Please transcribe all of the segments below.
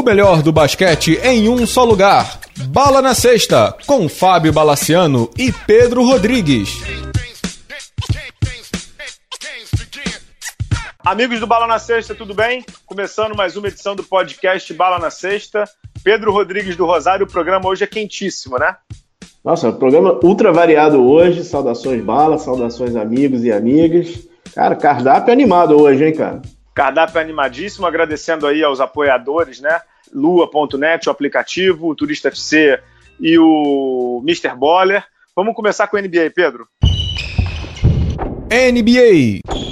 O melhor do basquete em um só lugar. Bala na Sexta, com Fábio Balaciano e Pedro Rodrigues. Amigos do Bala na Sexta, tudo bem? Começando mais uma edição do podcast Bala na Sexta. Pedro Rodrigues do Rosário, o programa hoje é quentíssimo, né? Nossa, programa ultra variado hoje. Saudações Bala, saudações amigos e amigas. Cara, cardápio animado hoje, hein, cara? Cardápio animadíssimo, agradecendo aí aos apoiadores, né? Lua.net, o aplicativo, o Turista FC e o Mr. Boller. Vamos começar com a NBA, Pedro. NBA.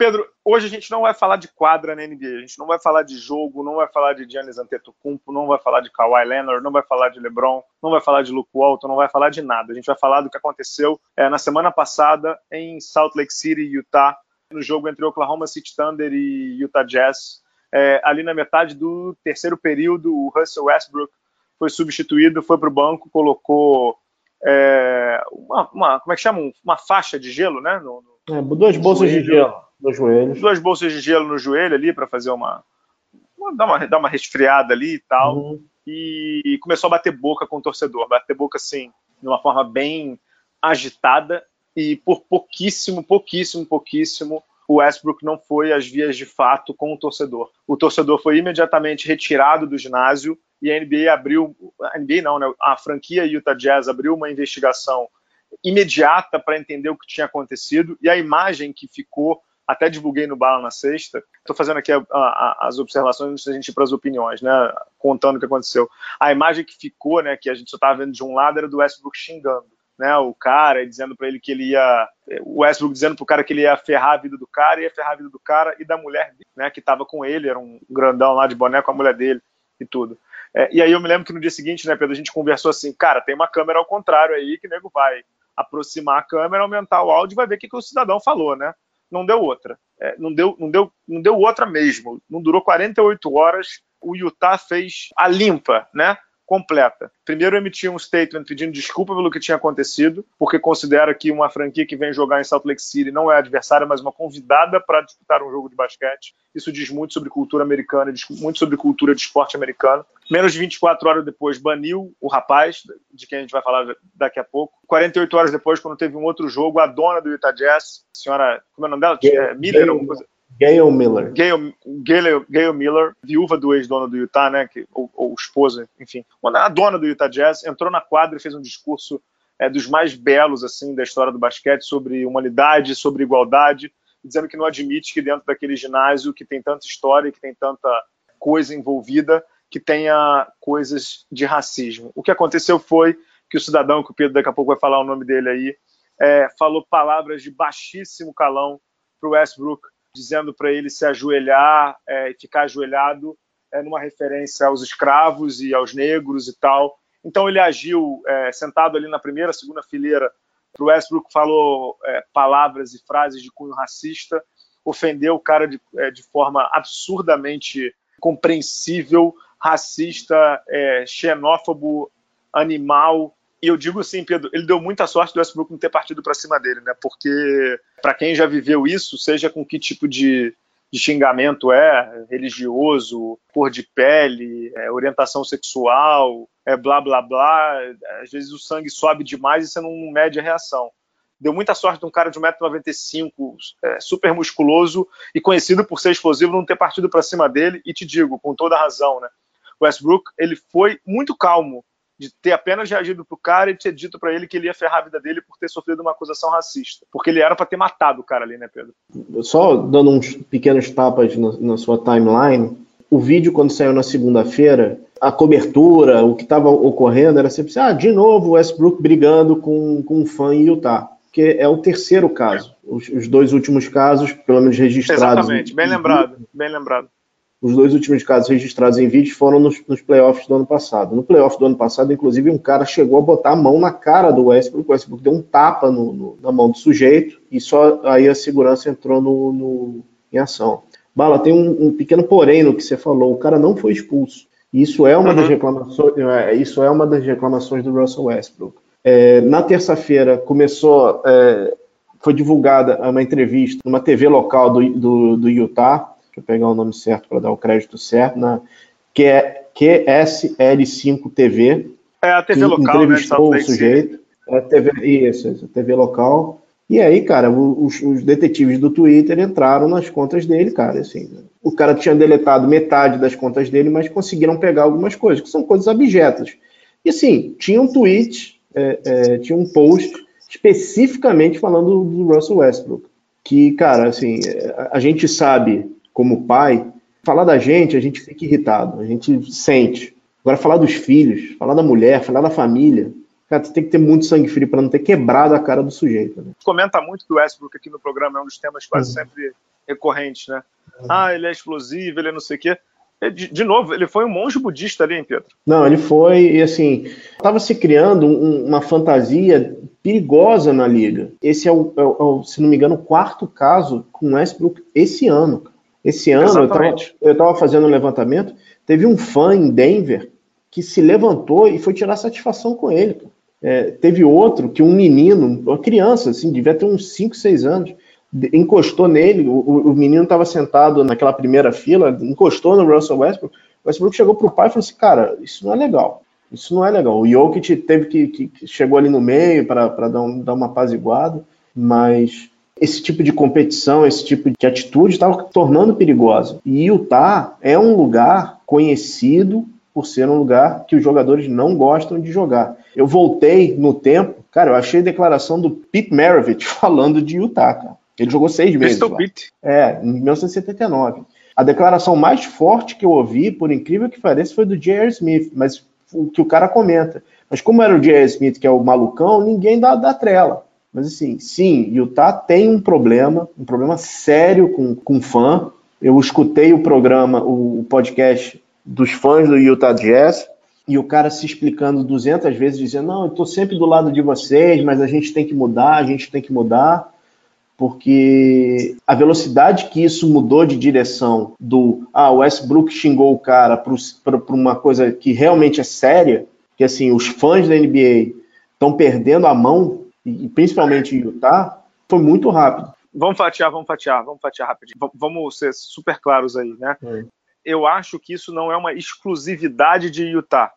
Pedro, hoje a gente não vai falar de quadra na NBA, a gente não vai falar de jogo, não vai falar de Giannis Antetokounmpo, não vai falar de Kawhi Leonard, não vai falar de LeBron, não vai falar de Luke Walton, não vai falar de nada. A gente vai falar do que aconteceu é, na semana passada em Salt Lake City, Utah, no jogo entre Oklahoma City Thunder e Utah Jazz. É, ali na metade do terceiro período, o Russell Westbrook foi substituído, foi para o banco, colocou é, uma, uma, como é que chama? Uma faixa de gelo, né? No, no, é, duas bolsas de gelo nos joelhos. Duas bolsas de gelo no joelho ali para fazer uma, uma, dar uma. dar uma resfriada ali e tal. Uhum. E, e começou a bater boca com o torcedor. Bater boca assim, de uma forma bem agitada. E por pouquíssimo, pouquíssimo, pouquíssimo, o Westbrook não foi às vias de fato com o torcedor. O torcedor foi imediatamente retirado do ginásio e a NBA abriu, a NBA não, né? A franquia Utah Jazz abriu uma investigação imediata para entender o que tinha acontecido e a imagem que ficou até divulguei no Bala na sexta. Estou fazendo aqui a, a, as observações antes da gente ir para as opiniões, né? Contando o que aconteceu. A imagem que ficou, né, que a gente só estava vendo de um lado, era do Westbrook xingando. Né, o cara dizendo para ele que ele ia. O Westbrook dizendo pro cara que ele ia ferrar a vida do cara, ia ferrar a vida do cara e da mulher né, que estava com ele, era um grandão lá de boné com a mulher dele e tudo. É, e aí eu me lembro que no dia seguinte, né, Pedro, a gente conversou assim, cara, tem uma câmera ao contrário aí que o nego vai aproximar a câmera, aumentar o áudio e vai ver o que, que o cidadão falou, né? Não deu outra. É, não, deu, não, deu, não deu outra mesmo. Não durou 48 horas. O Utah fez a limpa, né? Completa. Primeiro emitiu um statement pedindo desculpa pelo que tinha acontecido, porque considera que uma franquia que vem jogar em Salt Lake City não é adversária, mas uma convidada para disputar um jogo de basquete. Isso diz muito sobre cultura americana, diz muito sobre cultura de esporte americano. Menos de 24 horas depois, baniu o rapaz, de quem a gente vai falar daqui a pouco. 48 horas depois, quando teve um outro jogo, a dona do Utah Jazz, a senhora, como é o nome dela? Yeah, Miller, alguma coisa Gail Miller. Gail, Gail, Gail Miller, viúva do ex-dono do Utah, né, que, ou, ou esposa, enfim, a dona do Utah Jazz, entrou na quadra e fez um discurso é, dos mais belos assim da história do basquete sobre humanidade, sobre igualdade, dizendo que não admite que dentro daquele ginásio que tem tanta história, que tem tanta coisa envolvida, que tenha coisas de racismo. O que aconteceu foi que o cidadão, que o Pedro daqui a pouco vai falar o nome dele aí, é, falou palavras de baixíssimo calão para o Westbrook, dizendo para ele se ajoelhar é, e ficar ajoelhado é, numa referência aos escravos e aos negros e tal. Então ele agiu é, sentado ali na primeira, segunda fileira. O Westbrook falou é, palavras e frases de cunho racista, ofendeu o cara de, é, de forma absurdamente compreensível, racista, é, xenófobo, animal, e eu digo assim, Pedro, ele deu muita sorte do Westbrook não ter partido para cima dele, né? Porque para quem já viveu isso, seja com que tipo de, de xingamento é, religioso, cor de pele, é, orientação sexual, é blá blá blá, às vezes o sangue sobe demais e você não mede a reação. Deu muita sorte de um cara de 1,95m, é, super musculoso e conhecido por ser explosivo, não ter partido para cima dele. E te digo, com toda razão, né? Westbrook, ele foi muito calmo de ter apenas reagido pro cara e ter dito para ele que ele ia ferrar a vida dele por ter sofrido uma acusação racista. Porque ele era para ter matado o cara ali, né, Pedro? Só dando uns pequenos tapas na, na sua timeline, o vídeo, quando saiu na segunda-feira, a cobertura, o que estava ocorrendo era sempre assim, ah, de novo o Westbrook brigando com, com um fã em Utah. Que é o terceiro caso. Os, os dois últimos casos, pelo menos registrados. Exatamente, bem lembrado, bem lembrado. Os dois últimos casos registrados em vídeo foram nos, nos playoffs do ano passado. No playoff do ano passado, inclusive, um cara chegou a botar a mão na cara do Westbrook. O Westbrook deu um tapa no, no, na mão do sujeito e só aí a segurança entrou no, no em ação. Bala, tem um, um, pequeno porém no que você falou. O cara não foi expulso. Isso é uma uhum. das reclamações. É, isso é uma das reclamações do Russell Westbrook. É, na terça-feira começou, é, foi divulgada uma entrevista numa TV local do, do, do Utah deixa eu pegar o nome certo para dar o crédito certo, na QSL5 TV. É a TV local, né, entrevistou né? o sujeito. É a TV, isso, isso, a TV local. E aí, cara, os, os, detetives do Twitter entraram nas contas dele, cara, assim. O cara tinha deletado metade das contas dele, mas conseguiram pegar algumas coisas, que são coisas abjetas. E assim, tinha um tweet, é, é, tinha um post especificamente falando do Russell Westbrook. Que, cara, assim, a, a gente sabe, como pai, falar da gente, a gente fica irritado, a gente sente. Agora, falar dos filhos, falar da mulher, falar da família, Cara, você tem que ter muito sangue frio para não ter quebrado a cara do sujeito. Né? Comenta muito que o Westbrook aqui no programa é um dos temas quase uhum. sempre recorrentes, né? Uhum. Ah, ele é explosivo, ele é não sei o quê. De, de, novo, ele foi um monge budista ali, hein, Pedro? Não, ele foi, e assim, estava se criando um, uma fantasia perigosa na liga. Esse é o, é o, se não me engano, o quarto caso com Westbrook esse ano. Esse ano, eu estava fazendo um levantamento, teve um fã em Denver que se levantou e foi tirar satisfação com ele. É, teve outro que um menino, uma criança, assim, devia ter uns 5, 6 anos, encostou nele, o, o menino estava sentado naquela primeira fila, encostou no Russell Westbrook, o Westbrook chegou pro pai e falou assim, cara, isso não é legal, isso não é legal. O Jokic teve que, que, que chegou ali no meio para dar, um, dar uma apaziguada, mas esse tipo de competição, esse tipo de atitude estava tornando perigosa. E Utah é um lugar conhecido por ser um lugar que os jogadores não gostam de jogar. Eu voltei no tempo, cara, eu achei a declaração do Pete Maravich falando de Utah, cara. Ele jogou seis meses. Lá. Pete. É, em 1979. A declaração mais forte que eu ouvi, por incrível que pareça, foi do J.R. Smith, mas o que o cara comenta. Mas como era o J.R. Smith, que é o malucão, ninguém dá, dá trela. Mas assim, sim, Utah tem um problema, um problema sério com, com fã. Eu escutei o programa, o podcast dos fãs do Utah Jazz e o cara se explicando 200 vezes, dizendo: Não, eu estou sempre do lado de vocês, mas a gente tem que mudar, a gente tem que mudar, porque a velocidade que isso mudou de direção do ah, o Westbrook xingou o cara para uma coisa que realmente é séria, que assim, os fãs da NBA estão perdendo a mão, e principalmente em Utah, foi muito rápido. Vamos fatiar, vamos fatiar, vamos fatiar rapidinho. vamos ser super claros aí, né? É eu acho que isso não é uma exclusividade de Utah.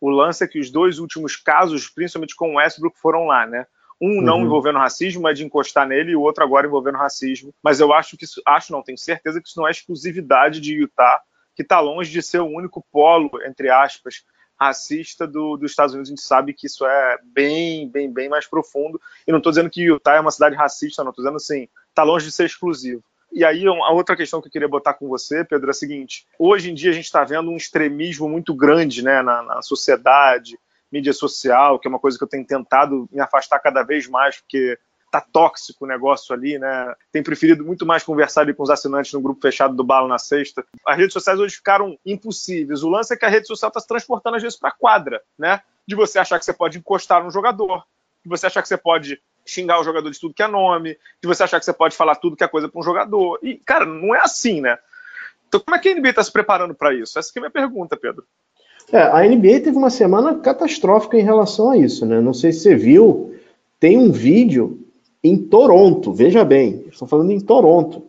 O lance é que os dois últimos casos, principalmente com o Westbrook, foram lá, né? Um não uhum. envolvendo racismo, mas de encostar nele, e o outro agora envolvendo racismo. Mas eu acho que isso, acho não, tenho certeza que isso não é exclusividade de Utah, que está longe de ser o único polo, entre aspas, racista do, dos Estados Unidos. A gente sabe que isso é bem, bem, bem mais profundo. E não estou dizendo que Utah é uma cidade racista, não estou dizendo assim, está longe de ser exclusivo. E aí, a outra questão que eu queria botar com você, Pedro, é a seguinte: hoje em dia a gente está vendo um extremismo muito grande né, na, na, sociedade, mídia social, que é uma coisa que eu tenho tentado me afastar cada vez mais, porque tá tóxico o negócio ali, né? Tenho preferido muito mais conversar com os assinantes no grupo fechado do Balo na Sexta. As redes sociais hoje ficaram impossíveis. O lance é que a rede social está se transportando às vezes para quadra, né? De você achar que você pode encostar no jogador, de você achar que você pode xingar o jogador de tudo que é nome, de você achar que você pode falar tudo que é coisa para um jogador. E, cara, não é assim, né? Então, como é que a NBA está se preparando para isso? Essa é a minha pergunta, Pedro. É, a NBA teve uma semana catastrófica em relação a isso, né? Não sei se você viu, tem um vídeo em Toronto, veja bem, estou falando em Toronto,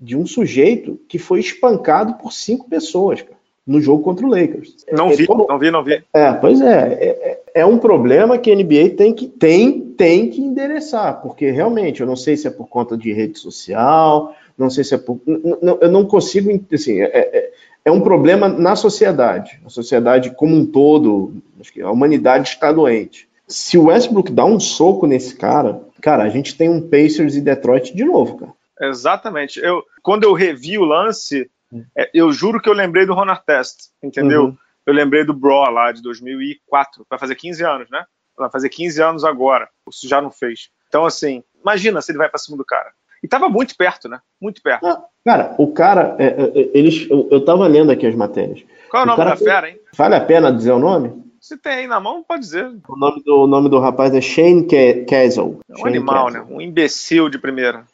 de um sujeito que foi espancado por cinco pessoas, cara no jogo contra o Lakers. Não é, vi, é, não vi, não vi. É, pois é, é, é, um problema que a NBA tem que, tem, tem que endereçar, porque realmente eu não sei se é por conta de rede social, não sei se é por. Não, eu não consigo. Assim, é, é, é um problema na sociedade. A sociedade como um todo, acho que a humanidade está doente. Se o Westbrook dá um soco nesse cara, cara, a gente tem um Pacers e Detroit de novo, cara. Exatamente. Eu, quando eu revi o lance, é, eu juro que eu lembrei do Ron Test, entendeu? Uhum. Eu lembrei do Bro lá de 2004, vai fazer 15 anos, né? Vai fazer 15 anos agora, isso já não fez. Então, assim, imagina se ele vai para cima do cara. E tava muito perto, né? Muito perto. Ah, cara, o cara, é, é, é eles, eu, eu tava lendo aqui as matérias. Qual é o, o nome da fera, hein? Vale a pena dizer o nome? Se tem aí na mão, pode dizer. O nome do, o nome do rapaz é Shane Castle. É um Shane animal, Castle. né? Um imbecil de primeira.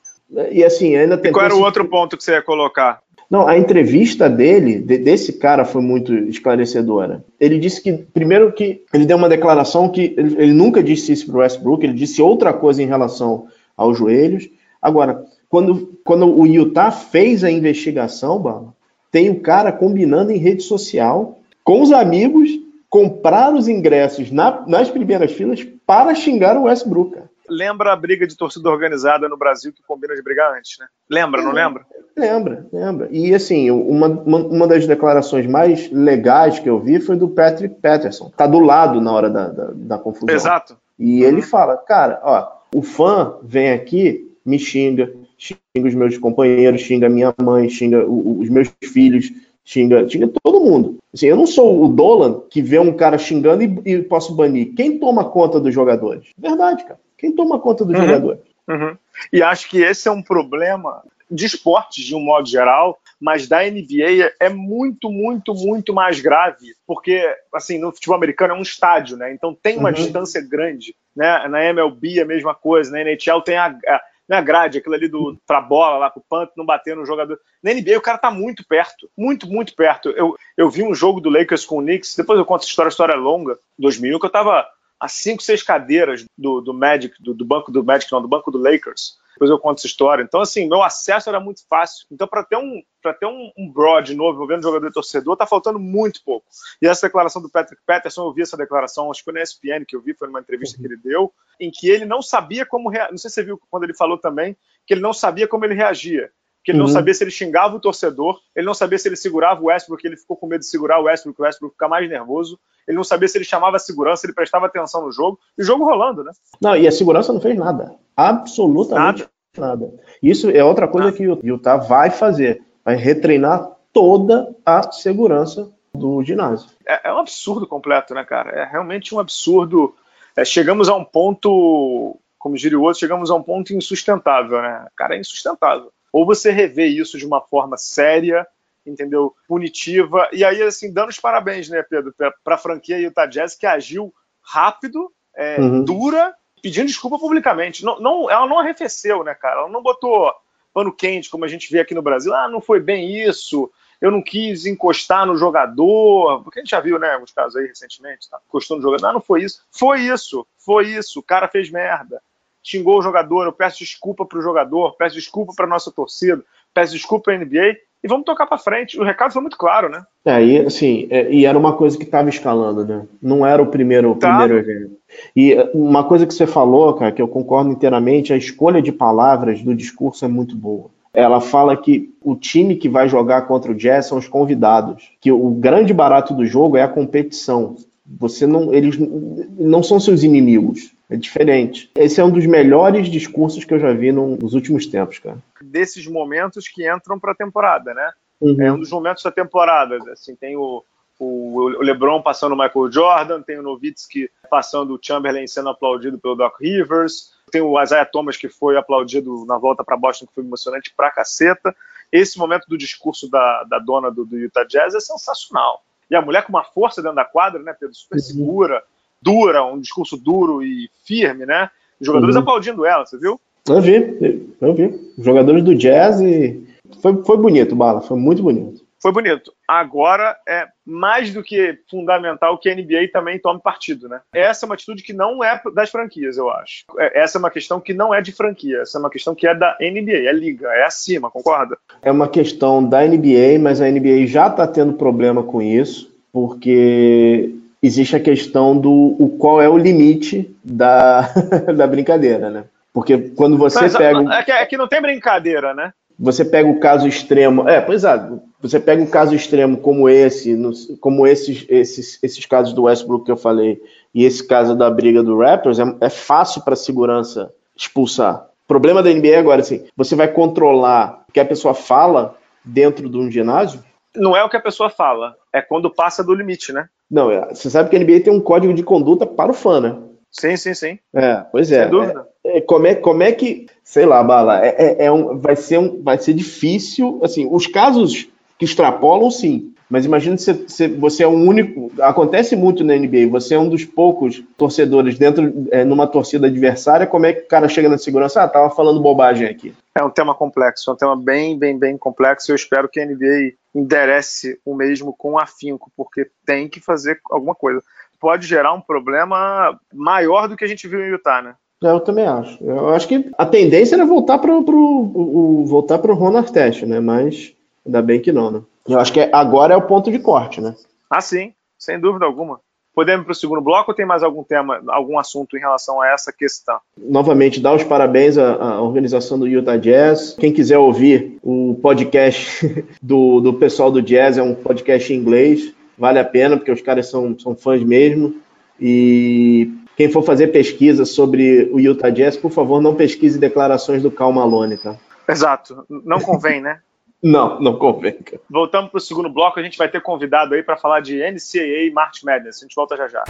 E assim, ainda tem. E qual era o outro ponto que você ia colocar? Não, a entrevista dele, de, desse cara, foi muito esclarecedora. Ele disse que, primeiro, que ele deu uma declaração que ele, ele nunca disse isso para Westbrook, ele disse outra coisa em relação aos joelhos. Agora, quando, quando o Utah fez a investigação, Bala, tem o cara combinando em rede social com os amigos comprar os ingressos na, nas primeiras filas para xingar o Westbrook. Cara. Lembra a briga de torcida organizada no Brasil que combina de brigar antes, né? Lembra, não lembra? Lembra, lembra. E assim, uma, uma, uma, das declarações mais legais que eu vi foi do Patrick Patterson. Tá do lado na hora da, da, da confusão. Exato. E ele fala, cara, ó, o fã vem aqui, me xinga, xinga os meus companheiros, xinga minha mãe, xinga os meus filhos, xinga, xinga todo mundo. Assim, eu não sou o Dolan que vê um cara xingando e, e posso banir. Quem toma conta dos jogadores? Verdade, cara. Quem toma conta dos uhum. jogadores? Uhum. E acho que esse é um problema de esportes de um modo geral, mas da NBA é muito, muito, muito mais grave, porque assim no futebol americano é um estádio, né? Então tem uma uhum. distância grande, né? Na MLB é a mesma coisa, na NHL tem a, a na grade, aquilo ali do pra bola lá, com o panto não bater no jogador. Na NBA o cara tá muito perto, muito, muito perto. Eu, eu vi um jogo do Lakers com o Knicks, depois eu conto essa história, a história é longa, 2001, que eu tava a cinco, seis cadeiras do, do Magic, do, do, banco do Magic, não, do banco do Lakers. Depois eu conto essa história. Então, assim, meu acesso era muito fácil. Então, para ter um para ter um, um broad novo envolvendo jogador e torcedor, tá faltando muito pouco. E essa declaração do Patrick Patterson, eu vi essa declaração, acho que foi na ESPN que eu vi, foi numa entrevista que ele deu, em que ele não sabia como. Rea... Não sei se você viu quando ele falou também, que ele não sabia como ele reagia que ele não uhum. sabia se ele xingava o torcedor, ele não sabia se ele segurava o Westbrook, ele ficou com medo de segurar o Westbrook, o Westbrook ficar mais nervoso, ele não sabia se ele chamava a segurança, ele prestava atenção no jogo, e o jogo rolando, né? Não, e a segurança não fez nada. Absolutamente nada. nada. Isso é outra coisa nada. que o Utah vai fazer, vai retreinar toda a segurança do ginásio. É, é um absurdo completo, né, cara? É realmente um absurdo. É, chegamos a um ponto, como diria o outro, chegamos a um ponto insustentável, né? Cara, é insustentável ou você revê isso de uma forma séria, entendeu? Punitiva. E aí, assim, dando os parabéns, né, Pedro, para a franquia Utah Jazz, que agiu rápido, é, uhum. dura, pedindo desculpa publicamente. Não, não, ela não arrefeceu, né, cara? Ela não botou pano quente, como a gente vê aqui no Brasil. Ah, não foi bem isso, eu não quis encostar no jogador. Porque a gente já viu, né, alguns casos aí recentemente, tá? encostou no jogador. Ah, não foi isso. Foi isso, foi isso. O cara fez merda xingou o jogador, eu peço desculpa para o jogador, peço desculpa para nossa torcida, peço desculpa para a NBA e vamos tocar para frente. O recado foi muito claro, né? É, e assim, é, e era uma coisa que estava escalando, né? Não era o primeiro, tá. primeiro evento. E é, uma coisa que você falou, cara, que eu concordo inteiramente, a escolha de palavras do discurso é muito boa. Ela fala que o time que vai jogar contra o Jazz são os convidados, que o grande barato do jogo é a competição. Você não, eles não são seus inimigos. É diferente. Esse é um dos melhores discursos que eu já vi nos últimos tempos, cara. Desses momentos que entram para a temporada, né? Uhum. É um dos momentos da temporada. Assim, tem o, o, o LeBron passando o Michael Jordan, tem o Nowitzki passando o Chamberlain sendo aplaudido pelo Doc Rivers, tem o Isaiah Thomas que foi aplaudido na volta para Boston, que foi emocionante pra caceta. Esse momento do discurso da, da dona do, do Utah Jazz é sensacional. E a mulher com uma força dentro da quadra, né, Pedro? Super uhum. segura, dura, um discurso duro e firme, né? Os jogadores uhum. aplaudindo ela, você viu? Eu vi, eu vi. Jogadores do Jazz e foi, foi bonito, Bala, foi muito bonito. Foi bonito. Agora é mais do que fundamental que a NBA também tome partido, né? Essa é uma atitude que não é das franquias, eu acho. É, essa é uma questão que não é de franquia, essa é uma questão que é da NBA, é liga, é acima, concorda? É uma questão da NBA, mas a NBA já está tendo problema com isso, porque existe a questão do o qual é o limite da, da brincadeira, né? Porque quando você Mas, pega. É que, é que não tem brincadeira, né? Você pega o caso extremo. É, pois é. Você pega um caso extremo como esse, como esses, esses, esses casos do Westbrook que eu falei, e esse caso da briga do Raptors, é, é fácil para a segurança expulsar. O problema da NBA agora, assim, você vai controlar o que a pessoa fala dentro de um ginásio? Não é o que a pessoa fala, é quando passa do limite, né? Não, é, você sabe que a NBA tem um código de conduta para o fã, né? Sim, sim, sim. É, pois é. Sem dúvida. É, é, como, é, como é que, sei lá, Bala, é, é, é um, vai, ser um, vai ser difícil, assim, os casos que extrapolam, sim, mas imagina se, se você é o único. Acontece muito na NBA, você é um dos poucos torcedores dentro, é, numa torcida adversária. Como é que o cara chega na segurança? Ah, tava falando bobagem aqui. É um tema complexo, é um tema bem, bem, bem complexo. Eu espero que a NBA enderece o mesmo com afinco, porque tem que fazer alguma coisa. Pode gerar um problema maior do que a gente viu em Utah, né? É, eu também acho. Eu acho que a tendência era voltar para o voltar para o Ron Artest, né? Mas ainda bem que não, né? Eu acho que é, agora é o ponto de corte, né? Ah, sim, sem dúvida alguma. Podemos ir para o segundo bloco ou tem mais algum tema, algum assunto em relação a essa questão? Novamente, dar os parabéns à, à organização do Utah Jazz. Quem quiser ouvir o podcast do, do pessoal do Jazz, é um podcast em inglês, vale a pena, porque os caras são, são fãs mesmo. E quem for fazer pesquisa sobre o Utah Jazz, por favor, não pesquise declarações do Cal Malone, tá? Exato, não convém, né? Não, não convém. Voltamos para o segundo bloco, a gente vai ter convidado aí para falar de NCAA March Madness. A gente volta já já.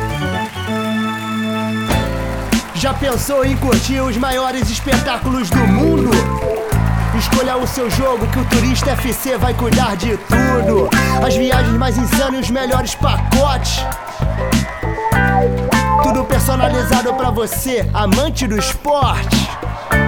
Já pensou em curtir os maiores espetáculos do mundo? Escolha o seu jogo que o Turista FC vai cuidar de tudo. As viagens mais insanas e os melhores pacotes. Tudo personalizado para você, amante do esporte.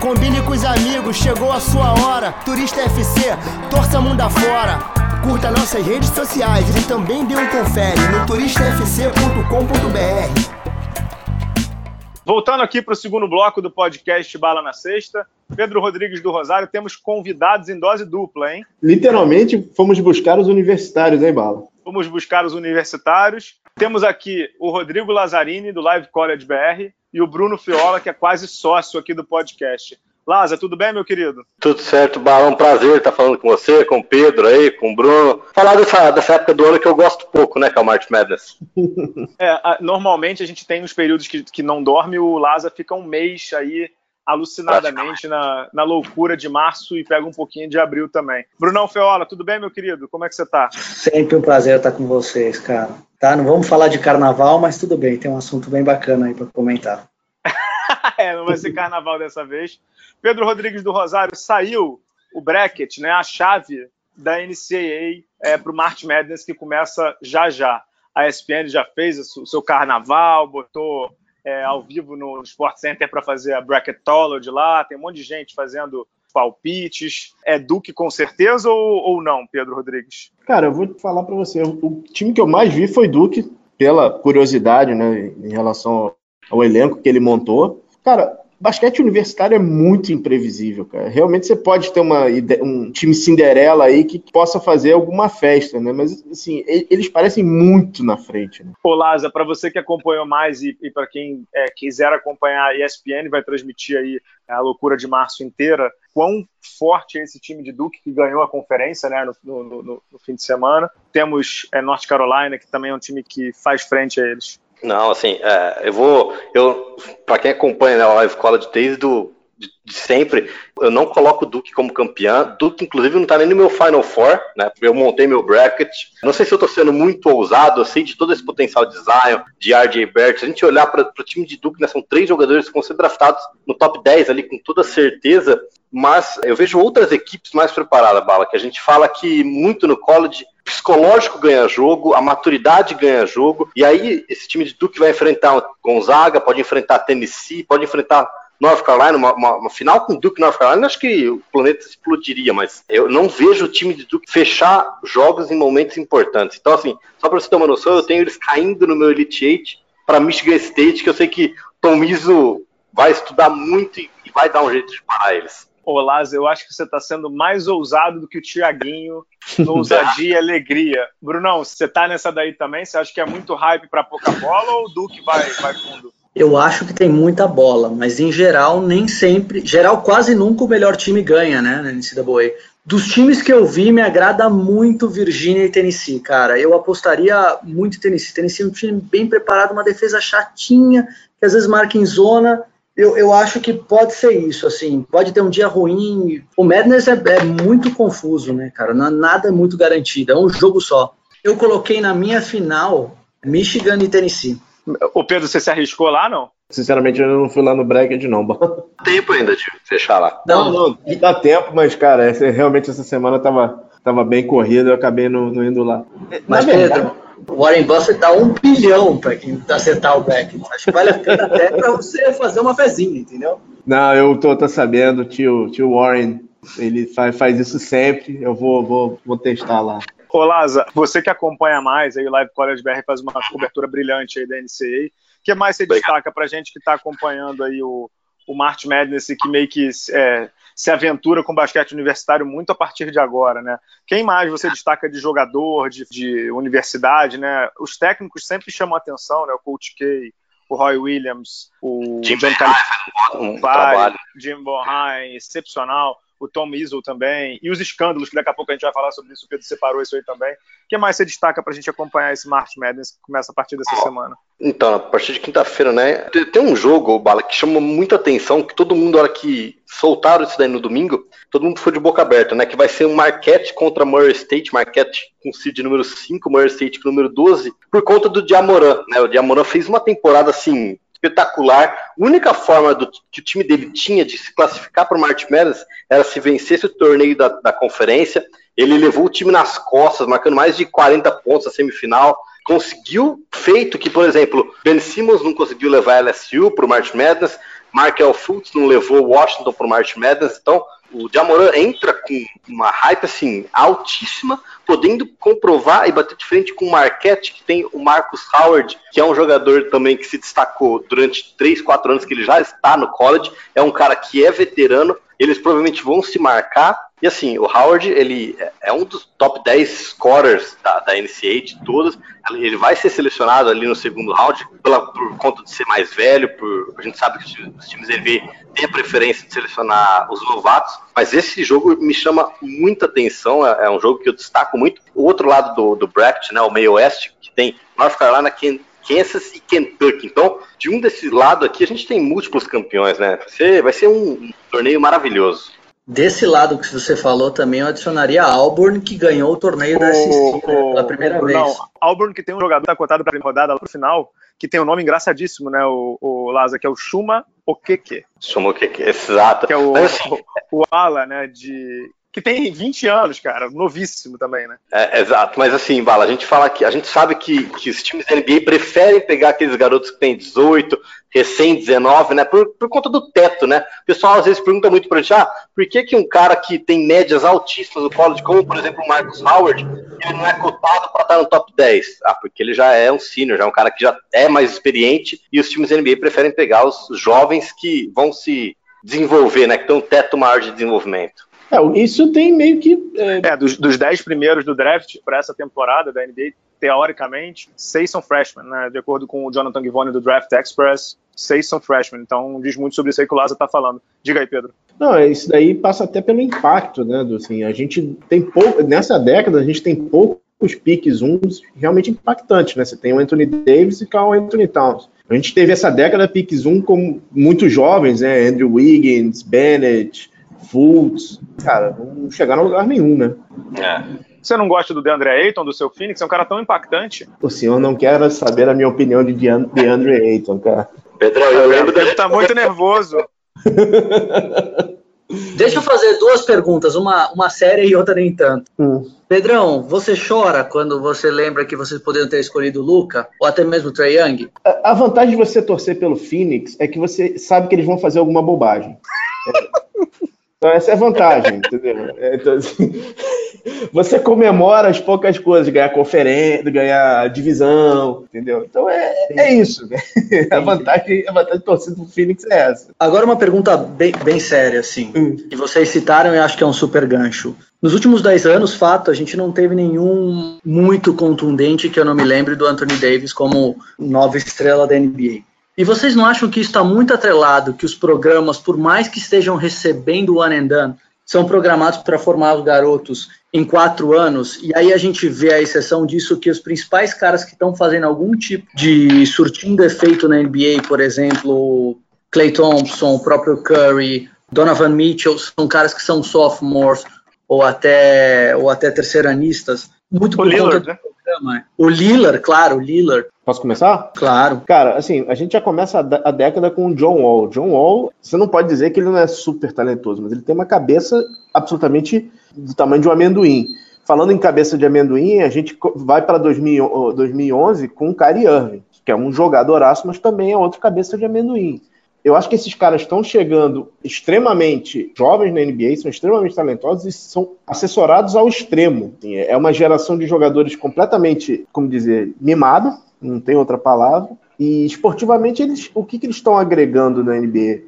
Combine com os amigos, chegou a sua hora. Turista FC, torça mundo afora. Curta nossas redes sociais e também dê um confere no turistafc.com.br. Voltando aqui para o segundo bloco do podcast Bala na Sexta, Pedro Rodrigues do Rosário, temos convidados em dose dupla, hein? Literalmente, fomos buscar os universitários, hein, Bala? Fomos buscar os universitários. Temos aqui o Rodrigo Lazzarini, do Live College BR, e o Bruno Fiola, que é quase sócio aqui do podcast. Laza, tudo bem, meu querido? Tudo certo, Balão. Prazer estar falando com você, com o Pedro aí, com o Bruno. Falar dessa, dessa época do ano que eu gosto pouco, né, que é o March Madness. É, a, normalmente a gente tem uns períodos que, que não dorme, o Laza fica um mês aí alucinadamente na, na loucura de março e pega um pouquinho de abril também. Brunão Feola, tudo bem, meu querido? Como é que você tá? Sempre um prazer estar com vocês, cara. Tá, não vamos falar de carnaval, mas tudo bem, tem um assunto bem bacana aí para comentar. é, não vai ser carnaval dessa vez. Pedro Rodrigues do Rosário saiu o bracket, né, a chave da NCAA é, para o March Madness que começa já já. A ESPN já fez o seu carnaval, botou é, ao vivo no Sport Center para fazer a bracketology lá, tem um monte de gente fazendo palpites. É Duque com certeza ou, ou não, Pedro Rodrigues? Cara, eu vou falar para você, o time que eu mais vi foi Duque, pela curiosidade, né, em relação ao, ao elenco que ele montou. Cara, basquete universitário é muito imprevisível, cara. Realmente você pode ter uma, um time Cinderela aí que possa fazer alguma festa, né? Mas, assim, eles parecem muito na frente. Né? Ô, Laza, para você que acompanhou mais e, e para quem é, quiser acompanhar a ESPN, vai transmitir aí a loucura de março inteira. Quão forte é esse time de Duke que ganhou a conferência né, no, no, no, no fim de semana? Temos é, North Carolina, que também é um time que faz frente a eles. Não, assim, é, eu vou. Eu, para quem acompanha né, a Live College desde do, de, de, sempre, eu não coloco o Duke como campeão. Duke, inclusive, não tá nem no meu Final Four, né? Eu montei meu bracket. Não sei se eu tô sendo muito ousado, sei de todo esse potencial de Zion, de RJ Barrett. Se a gente olhar para o time de Duke, né, são três jogadores que vão ser draftados no top 10 ali com toda certeza. Mas eu vejo outras equipes mais preparadas, Bala, que a gente fala que muito no college psicológico ganha jogo, a maturidade ganha jogo, e aí esse time de Duke vai enfrentar Gonzaga, pode enfrentar Tennessee, pode enfrentar North Carolina, uma, uma, uma, final com Duke North Carolina, acho que o planeta explodiria, mas eu não vejo o time de Duke fechar jogos em momentos importantes. Então, assim, só para você ter uma noção, eu tenho eles caindo no meu Elite Eight para Michigan State, que eu sei que Tom Izzo vai estudar muito e, vai dar um jeito de parar eles. Olás, eu acho que você está sendo mais ousado do que o Tiaguinho no ousadia e alegria. Brunão, você está nessa daí também? Você acha que é muito hype para pouca bola ou o Duque vai, vai fundo? Eu acho que tem muita bola, mas em geral, nem sempre. Geral, quase nunca o melhor time ganha, né, na NCAA. Dos times que eu vi, me agrada muito Virgínia e Tennessee, cara. Eu apostaria muito em Tennessee. Tennessee é um time bem preparado, uma defesa chatinha, que às vezes marca em zona eu, eu acho que pode ser isso, assim, pode ter um dia ruim. O Madness é, é muito confuso, né, cara? Não, nada é muito garantido, é um jogo só. Eu coloquei na minha final Michigan e Tennessee. O Pedro, você se arriscou lá, não? Sinceramente, eu não fui lá no bracket, não. Tempo ainda de fechar lá. Não, não, dá tempo, mas, cara, essa, realmente essa semana tava, tava bem corrida, eu acabei não, não indo lá. Mas, Pedro, o Warren Buffett dá um bilhão para quem acertar o bracket. Acho que vale a pena até para você fazer uma fezinha, entendeu? Não, eu tô, tô sabendo, tio, tio Warren, ele faz, faz isso sempre. Eu vou, vou, vou testar lá. Ô, Laza, você que acompanha mais, aí o Live College BR faz uma cobertura brilhante aí da NCAA. O que mais você destaca pra gente que está acompanhando aí o, o March Madness e que meio que é, se aventura com basquete universitário muito a partir de agora, né? Quem mais você destaca de jogador, de, de universidade, né? Os técnicos sempre chamam atenção, né? O Coach K, o Roy Williams, o Jim John Calipari, um. Jim Bohain, excepcional o Tom Izzo também, e os escândalos, que daqui a pouco a gente vai falar sobre isso, o Pedro separou isso aí também. O que mais você destaca para a gente acompanhar esse March Madness que começa a partir dessa oh. semana? Então, a partir de quinta-feira, né? Tem um jogo, Bala, que chama muita atenção, que todo mundo, na hora que soltaram isso daí no domingo, todo mundo foi de boca aberta, né? Que vai ser um Marquette contra Murray State, Marquette com seed número 5, Murray State com número 12, por conta do Diamoran, né? O Diamoran fez uma temporada assim espetacular. A única forma do, que o time dele tinha de se classificar para o March Madness era se vencesse o torneio da, da conferência. Ele levou o time nas costas, marcando mais de 40 pontos na semifinal. Conseguiu feito que, por exemplo, Ben Simmons não conseguiu levar a LSU para o March Madness, Markel Fultz não levou Washington para o March Madness. Então, o Jamoran entra com uma hype assim altíssima, podendo comprovar e bater de frente com o Marquette, que tem o Marcus Howard, que é um jogador também que se destacou durante 3, 4 anos que ele já está no college, é um cara que é veterano, eles provavelmente vão se marcar. E assim, o Howard, ele é um dos top 10 scorers da, da NCAA de todas. Ele vai ser selecionado ali no segundo round pela, por conta de ser mais velho, por, a gente sabe que os times NBA têm a preferência de selecionar os novatos, mas esse jogo me chama muita atenção, é, é um jogo que eu destaco muito. O outro lado do, do bracket, né, o meio oeste, que tem North Carolina, Kansas e Kentucky. Então, de um desse lado aqui, a gente tem múltiplos campeões, né? Vai ser, vai ser um, um torneio maravilhoso. Desse lado que você falou também, eu adicionaria Auburn, que ganhou o torneio da SEC né, pela primeira vez. Não, Auburn, que tem um jogador que tá cotado para a rodada lá pro final, que tem um nome engraçadíssimo, né, o, o Laza, que é o Shuma Okeke. Shuma Okeke, exato. Que é o, assim, o, o ala, né, de, que tem 20 anos, cara, novíssimo também, né? É, exato, mas assim, Bala, a gente fala que a gente sabe que, que os times da NBA preferem pegar aqueles garotos que têm 18, recém 19, né? Por, por conta do teto, né? O pessoal às vezes pergunta muito pra gente, ah, por que, que um cara que tem médias altíssimas no college, como por exemplo o Marcus Howard, ele não é cotado para estar no top 10? Ah, porque ele já é um senior, já é um cara que já é mais experiente e os times da NBA preferem pegar os jovens que vão se desenvolver, né? Que tem um teto maior de desenvolvimento. É, isso tem meio que. É, é dos, dos 10 primeiros do draft para essa temporada da NBA, teoricamente, seis são freshmen, né? De acordo com o Jonathan Givone do Draft Express, seis são freshmen. Então diz muito sobre isso aí que o Laza está falando. Diga aí, Pedro. Não, isso daí passa até pelo impacto, né? Do, assim, a gente tem pouco. Nessa década, a gente tem poucos piques uns realmente impactantes, né? Você tem o Anthony Davis e o Anthony Towns. A gente teve essa década piques um com muitos jovens, né? Andrew Wiggins, Bennett. Fultz, cara, não chegaram a lugar nenhum, né? É. Você não gosta do DeAndre Ayton, do seu Phoenix? É um cara tão impactante. O senhor não quer saber a minha opinião de DeAndre Ayton, cara. Pedro, eu lembro dele estar tá muito nervoso. Deixa eu fazer duas perguntas, uma, uma séria e outra nem tanto. Hum. Pedrão, você chora quando você lembra que vocês poderiam ter escolhido o Luca ou até mesmo o Trey Young? A, a, vantagem de você torcer pelo Phoenix é que você sabe que eles vão fazer alguma bobagem. É. Então essa é a vantagem, entendeu? É, então, assim, você comemora as poucas coisas, ganhar conferência, ganhar divisão, entendeu? Então é, é isso. Né? A vantagem, a vantagem de torcida do Phoenix é essa. Agora uma pergunta bem, bem séria, assim, hum. que vocês citaram e acho que é um super gancho. Nos últimos 10 anos, fato, a gente não teve nenhum muito contundente que eu não me lembre do Anthony Davis como nova estrela da NBA. E vocês não acham que isso está muito atrelado, que os programas, por mais que estejam recebendo o one and done, são programados para formar os garotos em quatro anos, e aí a gente vê a exceção disso que os principais caras que estão fazendo algum tipo de surtindo efeito na NBA, por exemplo, Clay Thompson, o próprio Curry, Donovan Mitchell, são caras que são sophomores ou até, ou até terceiranistas, muito o por Lillard, conta do né? programa. O Lillard, claro, o Lillard Posso começar? Claro. Cara, assim, a gente já começa a, a década com o John Wall. John Wall, você não pode dizer que ele não é super talentoso, mas ele tem uma cabeça absolutamente do tamanho de um amendoim. Falando em cabeça de amendoim, a gente vai para 2011 com o Kyrie Irving, que é um jogadoraço, mas também é outro cabeça de amendoim. Eu acho que esses caras estão chegando extremamente jovens na NBA, são extremamente talentosos e são assessorados ao extremo. É uma geração de jogadores completamente, como dizer, mimado, não tem outra palavra. E esportivamente, eles, o que, que eles estão agregando na NBA?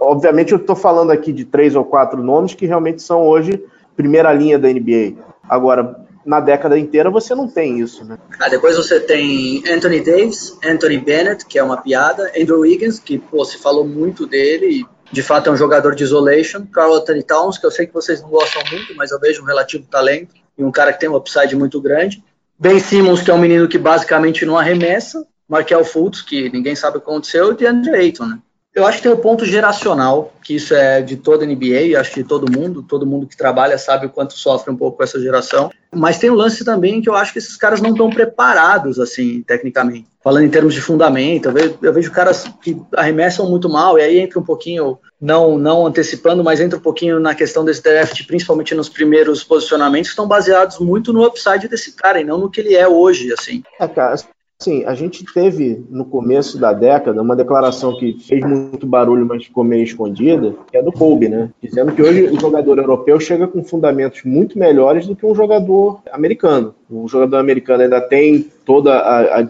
Obviamente, eu estou falando aqui de três ou quatro nomes que realmente são hoje primeira linha da NBA. Agora, na década inteira você não tem isso, né? Ah, depois você tem Anthony Davis, Anthony Bennett, que é uma piada, Andrew Wiggins, que pô, se falou muito dele de fato é um jogador de isolation, Carl Anthony Towns, que eu sei que vocês não gostam muito, mas eu vejo um relativo talento e um cara que tem um upside muito grande. Ben Simmons, que é um menino que basicamente não arremessa, Markel Fultz, que ninguém sabe o que aconteceu, e DeAndre Ayton, né? Eu acho que tem o um ponto geracional, que isso é de toda a NBA, acho que de todo mundo, todo mundo que trabalha sabe o quanto sofre um pouco com essa geração. Mas tem um lance também que eu acho que esses caras não estão preparados, assim, tecnicamente. Falando em termos de fundamento, eu vejo, eu vejo caras que arremessam muito mal, e aí entra um pouquinho, não, não antecipando, mas entra um pouquinho na questão desse draft, principalmente nos primeiros posicionamentos, que estão baseados muito no upside desse cara, e não no que ele é hoje, assim. É, cara, Sim, a gente teve no começo da década uma declaração que fez muito barulho, mas ficou meio escondida, que é do Kobe, né? Dizendo que hoje o jogador europeu chega com fundamentos muito melhores do que um jogador americano. O jogador americano ainda tem todo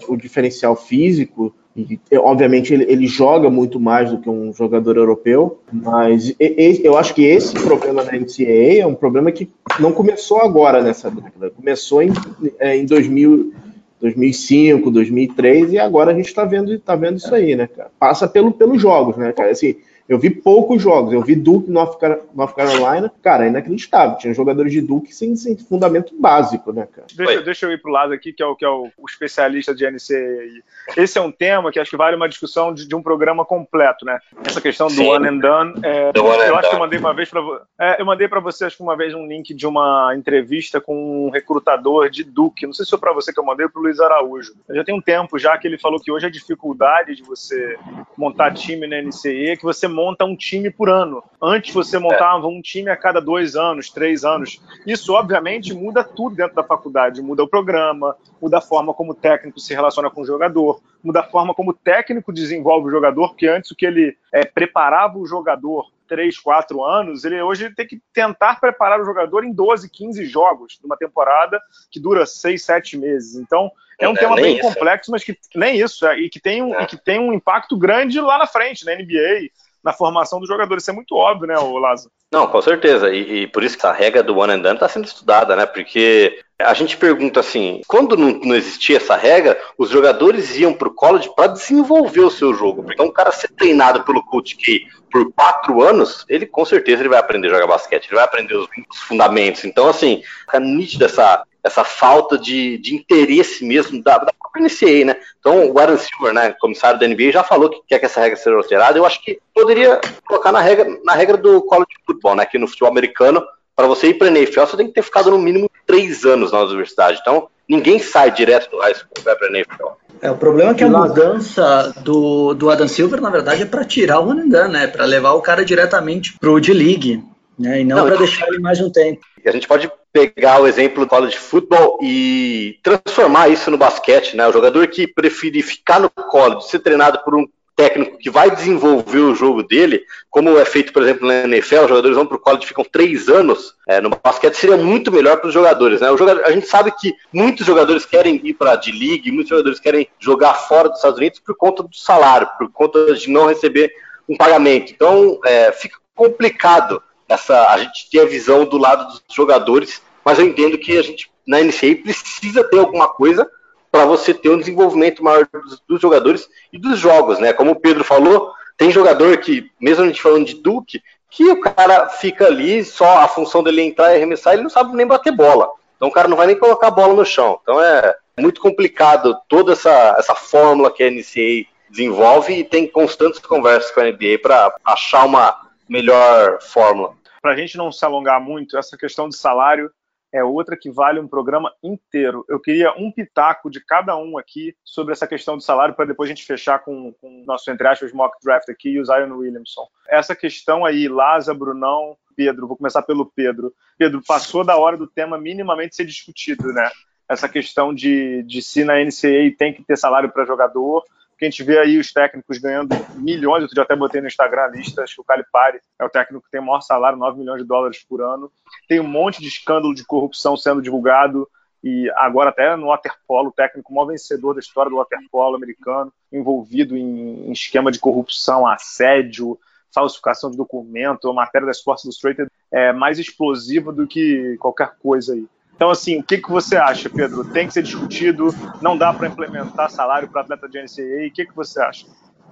o diferencial físico, e, obviamente ele, ele, joga muito mais do que um jogador europeu, mas eu acho que esse problema na NCAA é um problema que não começou agora nessa década, começou em, é, em 2000 2005, 2003 e agora a gente está vendo, tá vendo isso aí, né, cara? Passa pelo, pelos jogos, né, cara? Assim, eu vi poucos jogos. Eu vi Duke North, North Carolina. Cara, é inacreditável. Tinha jogadores de Duke sem, sem fundamento básico, né, cara? Deixa, deixa, eu ir pro lado aqui, que é o, que é o, o especialista de NC. Esse é um tema que acho que vale uma discussão de, de um programa completo, né? Essa questão do Sim. one and done. É, one eu and acho done. que eu mandei uma vez para é, eu mandei para você, acho que uma vez, um link de uma entrevista com um recrutador de Duke. Não sei se foi para você que eu mandei ou pro Luiz Araújo. Já tem um tempo já que ele falou que hoje a dificuldade de você montar time na NCE é que você monta um time por ano. Antes você montava um time a cada dois anos, três anos. Isso, obviamente, muda tudo dentro da faculdade. Muda o programa, muda a forma como o técnico se relaciona com o jogador, muda a forma como o técnico desenvolve o jogador, porque antes o que ele é, preparava o jogador três, quatro anos, ele hoje tem que tentar preparar o jogador em 12, 15 jogos numa temporada que dura seis, sete meses. Então, é um é, tema bem isso. complexo, mas que nem isso, é, e, que tem um, é. e que tem um impacto grande lá na frente, na NBA, na formação dos jogadores. Isso é muito óbvio, né, Lázaro? Não, com certeza. E, e, por isso que a regra do one and done está sendo estudada, né? Porque a gente pergunta assim: quando não, não existia essa regra, os jogadores iam para o college para desenvolver o seu jogo. Então, um cara ser treinado pelo coach que por quatro anos, ele com certeza ele vai aprender a jogar basquete, ele vai aprender os, os fundamentos. Então, assim, fica nítida essa, essa falta de, de interesse mesmo da, da própria NCAA, né? Então, o Aaron Silver, né, comissário da NBA, já falou que quer que essa regra seja alterada. Eu acho que poderia colocar na regra, na regra do college football, né? Que no futebol americano, para você ir para a NFL, você tem que ter ficado no mínimo três anos na universidade. Então, ninguém sai direto do high school e vai para a NFL. É, o problema é que a mudança do, do Adam Silver, na verdade, é para tirar o One né? Para levar o cara diretamente pro D-League, né? E não, não para deixar ele mais um tempo. A gente pode pegar o exemplo do college football e transformar isso no basquete, né? O jogador que prefere ficar no college, ser treinado por um técnico que vai desenvolver o jogo dele, como é feito, por exemplo, na NFL, os jogadores vão para o college ficam três anos, é, no basquete seria muito melhor para os jogadores. Né? O jogador, a gente sabe que muitos jogadores querem ir para a D-League, muitos jogadores querem jogar fora dos Estados Unidos por conta do salário, por conta de não receber um pagamento. Então, é, fica complicado essa, a gente ter a visão do lado dos jogadores, mas eu entendo que a gente, na NCAA, precisa ter alguma coisa para você ter um desenvolvimento maior dos, dos, jogadores e dos jogos, né? Como o Pedro falou, tem jogador que, mesmo a gente falando de Duke, que o cara fica ali, só a função dele é entrar e arremessar, ele não sabe nem bater bola. Então o cara não vai nem colocar a bola no chão. Então é muito complicado toda essa, essa fórmula que a NCAA desenvolve e tem constantes conversas com a NBA para achar uma melhor fórmula. Para a gente não se alongar muito, essa questão de salário é outra que vale um programa inteiro. Eu queria um pitaco de cada um aqui sobre essa questão do salário, para depois a gente fechar com o nosso, entre aspas, mock draft aqui e o Zion Williamson. Essa questão aí, Laza, Brunão, Pedro, vou começar pelo Pedro. Pedro, passou da hora do tema minimamente ser discutido, né? Essa questão de, de se na NCAA tem que ter salário para jogador, porque a gente vê aí os técnicos ganhando milhões, eu até botei no Instagram a lista, acho que o Calipari é o técnico que tem o maior salário, 9 milhões de dólares por ano. Tem um monte de escândalo de corrupção sendo divulgado, e agora até no waterpolo, o técnico maior vencedor da história do waterpolo americano, envolvido em, em esquema de corrupção, assédio, falsificação de documento, a matéria da Sports Illustrated é mais explosiva do que qualquer coisa aí. Então, assim, o que, que você acha, Pedro? Tem que ser discutido? Não dá para implementar salário para atleta de NCAA? O que, que você acha?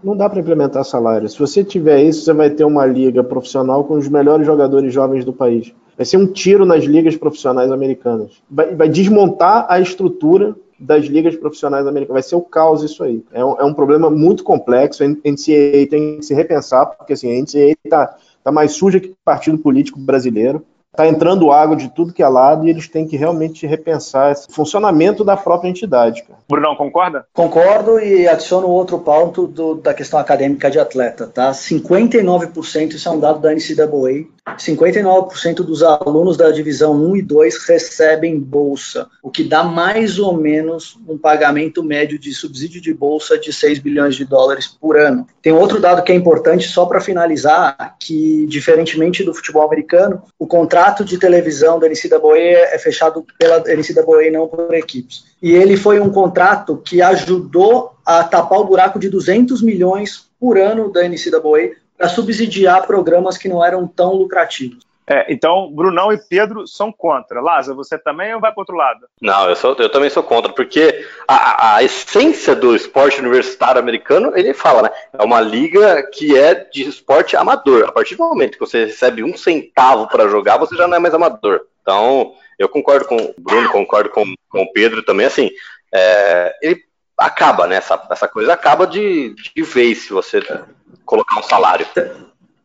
Não dá para implementar salário. Se você tiver isso, você vai ter uma liga profissional com os melhores jogadores jovens do país. Vai ser um tiro nas ligas profissionais americanas. Vai, vai desmontar a estrutura das ligas profissionais americanas. Vai ser o caos isso aí. É um, é um problema muito complexo. A NCAA tem que se repensar, porque assim, a NCAA está tá mais suja que partido político brasileiro está entrando água de tudo que é lado e eles têm que realmente repensar esse funcionamento da própria entidade. Cara. Brunão, concorda? Concordo e adiciono outro ponto do, da questão acadêmica de atleta, tá? 59%, isso é um dado da NCAA, 59% dos alunos da divisão 1 e 2 recebem bolsa, o que dá mais ou menos um pagamento médio de subsídio de bolsa de 6 bilhões de dólares por ano. Tem outro dado que é importante, só para finalizar, que diferentemente do futebol americano, o contrato de televisão da NCAA é fechado pela NCAA e não por equipes. E ele foi um contrato que ajudou a tapar o buraco de 200 milhões por ano da NCAA para subsidiar programas que não eram tão lucrativos. É, então, Brunão e Pedro são contra. Lázaro, você também ou vai para outro lado? Não, eu, sou, eu também sou contra, porque a, a, essência do esporte universitário americano, ele fala, né? É uma liga que é de esporte amador. A partir do momento que você recebe um centavo para jogar, você já não é mais amador. Então, eu concordo com o Bruno, concordo com, com o Pedro também, assim, é, ele acaba, né? Essa, essa coisa acaba de, de vez se você colocar um salário.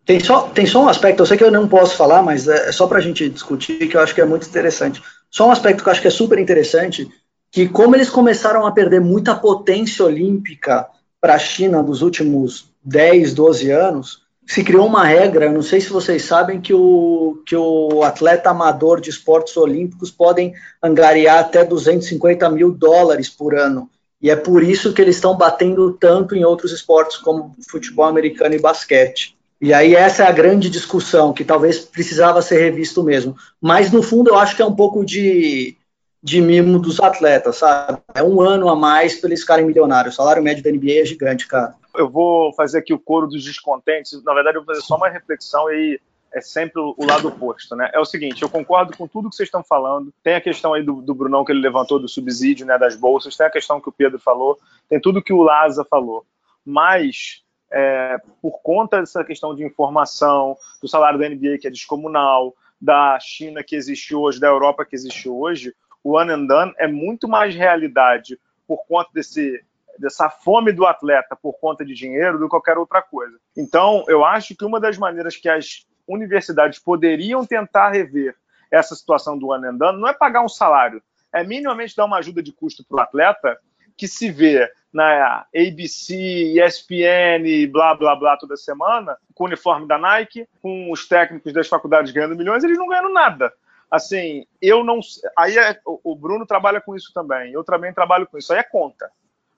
Tem só, tem só um aspecto, eu sei que eu não posso falar, mas é só para a gente discutir, que eu acho que é muito interessante. Só um aspecto que eu acho que é super interessante, que como eles começaram a perder muita potência olímpica para a China nos últimos 10, 12 anos, se criou uma regra, não sei se vocês sabem, que o, que o atleta amador de esportes olímpicos podem angariar até 250 mil dólares por ano. E é por isso que eles estão batendo tanto em outros esportes como futebol americano e basquete. E aí essa é a grande discussão, que talvez precisava ser revisto mesmo. Mas no fundo eu acho que é um pouco de, de mimo dos atletas, sabe? É um ano a mais para eles ficarem milionários. O salário médio da NBA é gigante, cara. Eu vou fazer aqui o coro dos descontentes. Na verdade, eu vou fazer só uma reflexão e é sempre o lado oposto, né? É o seguinte, eu concordo com tudo que vocês estão falando. Tem a questão aí do, do Brunão que ele levantou do subsídio, né, das bolsas. Tem a questão que o Pedro falou. Tem tudo que o Laza falou. Mas é, por conta dessa questão de informação, do salário da NBA que é descomunal, da China que existe hoje, da Europa que existe hoje, o one and done é muito mais realidade por conta desse dessa fome do atleta por conta de dinheiro do que qualquer outra coisa. Então, eu acho que uma das maneiras que as universidades poderiam tentar rever essa situação do ano andando não é pagar um salário, é minimamente dar uma ajuda de custo para o atleta que se vê na ABC, ESPN, blá, blá, blá, toda semana, com o uniforme da Nike, com os técnicos das faculdades ganhando milhões, eles não ganham nada. Assim, eu não. Aí é, o Bruno trabalha com isso também, eu também trabalho com isso. Aí é conta.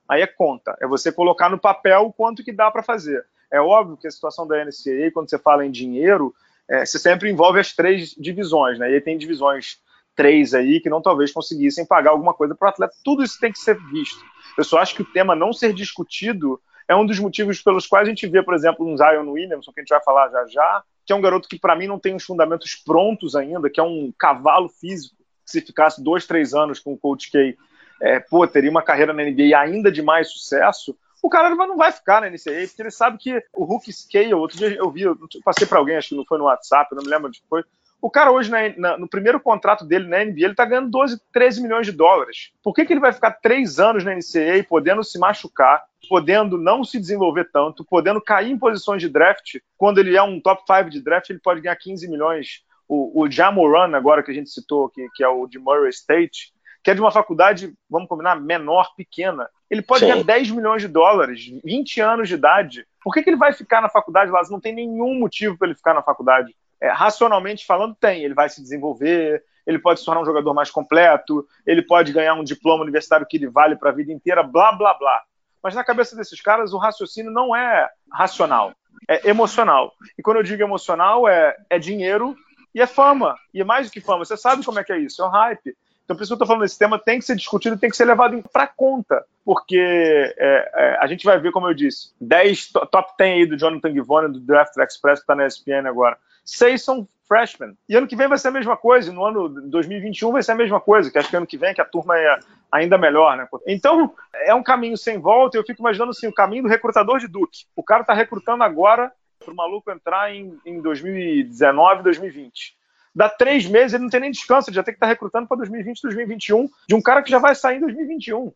Aí é conta. É você colocar no papel o quanto que dá para fazer. É óbvio que a situação da NCAA, quando você fala em dinheiro, é, você sempre envolve as três divisões, né? E aí tem divisões três aí que não talvez conseguissem pagar alguma coisa para o atleta. Tudo isso tem que ser visto. Eu só acho que o tema não ser discutido é um dos motivos pelos quais a gente vê, por exemplo, um Zion Williamson, que a gente vai falar já já, que é um garoto que para mim não tem os fundamentos prontos ainda, que é um cavalo físico, se ficasse dois, três anos com o Coach K, é, pô, teria uma carreira na NBA ainda de mais sucesso, o cara não vai ficar na NCAA, porque ele sabe que o Hulk Scale, outro dia eu vi, eu passei para alguém, acho que não foi no WhatsApp, não me lembro onde foi, o cara hoje, na, na, no primeiro contrato dele na NBA, ele está ganhando 12, 13 milhões de dólares. Por que, que ele vai ficar três anos na NCAA, podendo se machucar, podendo não se desenvolver tanto, podendo cair em posições de draft? Quando ele é um top 5 de draft, ele pode ganhar 15 milhões o, o Jamoran, agora que a gente citou, que, que é o de Murray State, que é de uma faculdade, vamos combinar, menor, pequena, ele pode Sim. ganhar 10 milhões de dólares, 20 anos de idade. Por que, que ele vai ficar na faculdade lá? Não tem nenhum motivo para ele ficar na faculdade. É, racionalmente falando, tem. Ele vai se desenvolver, ele pode se tornar um jogador mais completo, ele pode ganhar um diploma universitário que ele vale para a vida inteira, blá, blá, blá. Mas na cabeça desses caras, o raciocínio não é racional, é emocional. E quando eu digo emocional, é, é dinheiro e é fama. E é mais do que fama. Você sabe como é que é isso, é um hype. Então, por isso que eu estou falando, esse tema tem que ser discutido, tem que ser levado para conta, porque é, é, a gente vai ver, como eu disse, 10 top 10 aí do Jonathan Givone, do Draft Express, que está na ESPN agora. Seis são freshmen. E ano que vem vai ser a mesma coisa, no ano 2021 vai ser a mesma coisa, que acho que ano que vem que a turma é ainda melhor, né? Então, é um caminho sem volta, eu fico imaginando assim, o caminho do recrutador de Duke. O cara está recrutando agora para o maluco entrar em, em 2019, 2020 dá três meses, ele não tem nem descanso, ele já tem que estar recrutando para 2020, 2021, de um cara que já vai sair em 2021.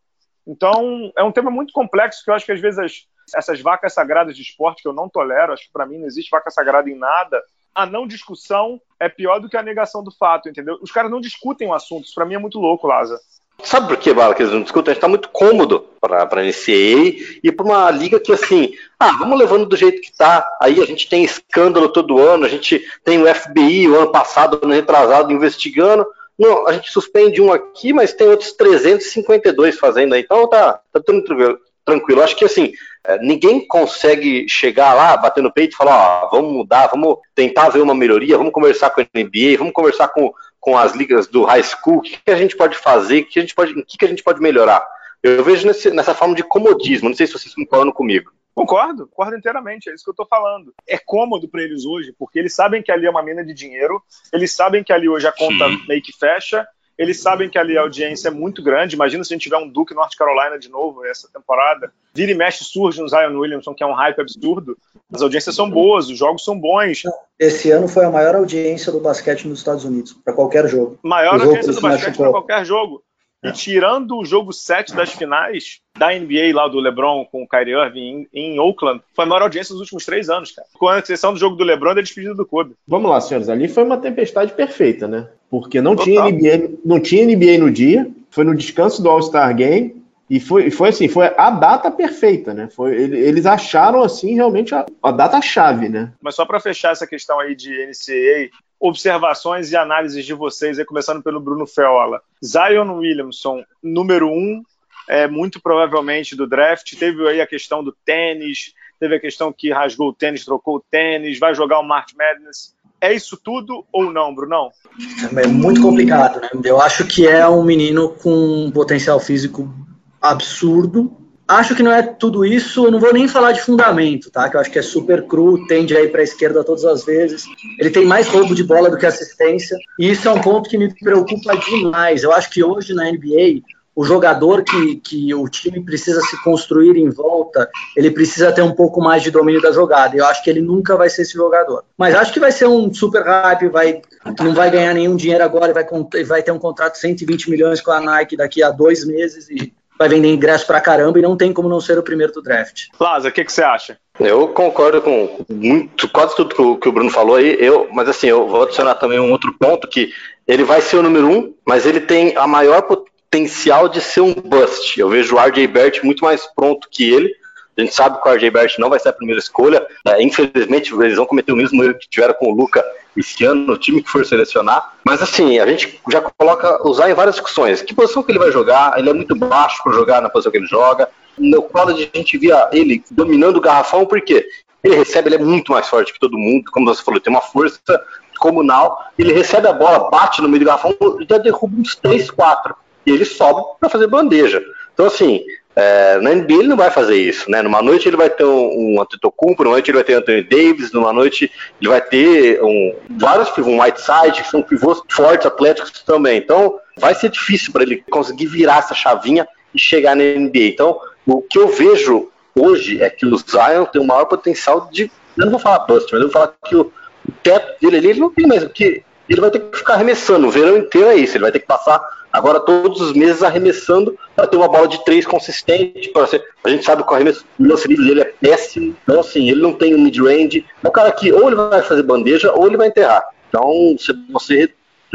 Então, é um tema muito complexo que eu acho que às vezes as, essas vacas sagradas de esporte, que eu não tolero, acho que para mim não existe vaca sagrada em nada, a não discussão é pior do que a negação do fato, entendeu? Os caras não discutem o assunto, isso para mim é muito louco, Lázaro. Sabe por que, Bala, que eles não discutem? A gente tá muito cômodo para a NCAA e para uma liga que, assim, ah, vamos levando do jeito que tá. Aí a gente tem escândalo todo ano, a gente tem o FBI o ano passado, ano retrasado, investigando. Não, a gente suspende um aqui, mas tem outros 352 fazendo aí. Então tá, tá tudo tranquilo. Acho que, assim, ninguém consegue chegar lá, bater no peito e falar, ó, vamos mudar, vamos tentar ver uma melhoria, vamos conversar com a NBA, vamos conversar com com as ligas do high school, o que, que a gente pode fazer, o que, a gente pode, que, que a gente pode melhorar. Eu vejo nesse, nessa forma de comodismo, não sei se vocês concordam comigo. Concordo, concordo inteiramente, é isso que eu estou falando. É cômodo para eles hoje, porque eles sabem que ali é uma mina de dinheiro, eles sabem que ali hoje a conta Sim. meio que fecha, eles sabem que ali a audiência é muito grande. Imagina se a gente tiver um Duke North Carolina de novo essa temporada. Vira e mexe surge um Zion Williamson, que é um hype absurdo. As audiências são boas, os jogos são bons. Esse ano foi a maior audiência do basquete nos Estados Unidos, para qualquer jogo. Maior audiência do basquete para qualquer jogo. E é. tirando o jogo 7 das finais da NBA lá do LeBron com o Kyrie Irving em, em Oakland, foi a maior audiência dos últimos três anos, cara. Com a exceção do jogo do LeBron da despedida do Kobe. Vamos lá, senhores. Ali foi uma tempestade perfeita, né? Porque não tinha, NBA, não tinha NBA no dia, foi no descanso do All-Star Game, e foi, foi assim, foi a data perfeita, né? Foi, eles acharam assim realmente a, a data chave, né? Mas só para fechar essa questão aí de NCAA, observações e análises de vocês, aí, começando pelo Bruno Feola. Zion Williamson, número um, é, muito provavelmente do draft. Teve aí a questão do tênis, teve a questão que rasgou o tênis, trocou o tênis, vai jogar o March Madness. É isso tudo ou não, Brunão? É muito complicado, né? Eu acho que é um menino com um potencial físico absurdo. Acho que não é tudo isso, não vou nem falar de fundamento, tá? Que eu acho que é super cru, tende aí para a esquerda todas as vezes. Ele tem mais roubo de bola do que assistência, e isso é um ponto que me preocupa demais. Eu acho que hoje na NBA o jogador que, que o time precisa se construir em volta, ele precisa ter um pouco mais de domínio da jogada. Eu acho que ele nunca vai ser esse jogador. Mas acho que vai ser um super hype, vai, não vai ganhar nenhum dinheiro agora, vai, vai ter um contrato de 120 milhões com a Nike daqui a dois meses e vai vender ingresso pra caramba e não tem como não ser o primeiro do draft. Laza, o que, que você acha? Eu concordo com muito, quase tudo que o, que o Bruno falou aí, eu, mas assim, eu vou adicionar também um outro ponto que ele vai ser o número um, mas ele tem a maior potencial de ser um bust. Eu vejo o RJ Bert muito mais pronto que ele. A gente sabe que o RJ Bert não vai ser a primeira escolha. É, infelizmente, eles vão cometer o mesmo erro que tiveram com o Luca esse ano, no time que for selecionar. Mas assim, a gente já coloca usar em várias discussões. Que posição que ele vai jogar? Ele é muito baixo para jogar na posição que ele joga. No college a gente via ele dominando o garrafão, porque ele recebe, ele é muito mais forte que todo mundo, como você falou, tem uma força comunal. Ele recebe a bola, bate no meio do garrafão, já derruba uns 3, 4 ele sobe para fazer bandeja. Então, assim, é, na NBA ele não vai fazer isso, né? Numa noite ele vai ter um, um Antetokounmpo, numa noite ele vai ter Anthony Davis, numa noite ele vai ter um, vários pivôs, um Whiteside, que são pivôs fortes, atléticos também. Então, vai ser difícil para ele conseguir virar essa chavinha e chegar na NBA. Então, o que eu vejo hoje é que o Zion tem o maior potencial de. Eu não vou falar bust, mas eu vou falar que o, o teto dele ali ele não tem mesmo, porque ele vai ter que ficar arremessando. O verão inteiro é isso, ele vai ter que passar Agora, todos os meses arremessando para ter uma bola de três consistente. Ser, a gente sabe que o arremesso lance livre dele é péssimo. Então, assim, ele não tem um mid-range. É um cara que ou ele vai fazer bandeja ou ele vai enterrar. Então você, você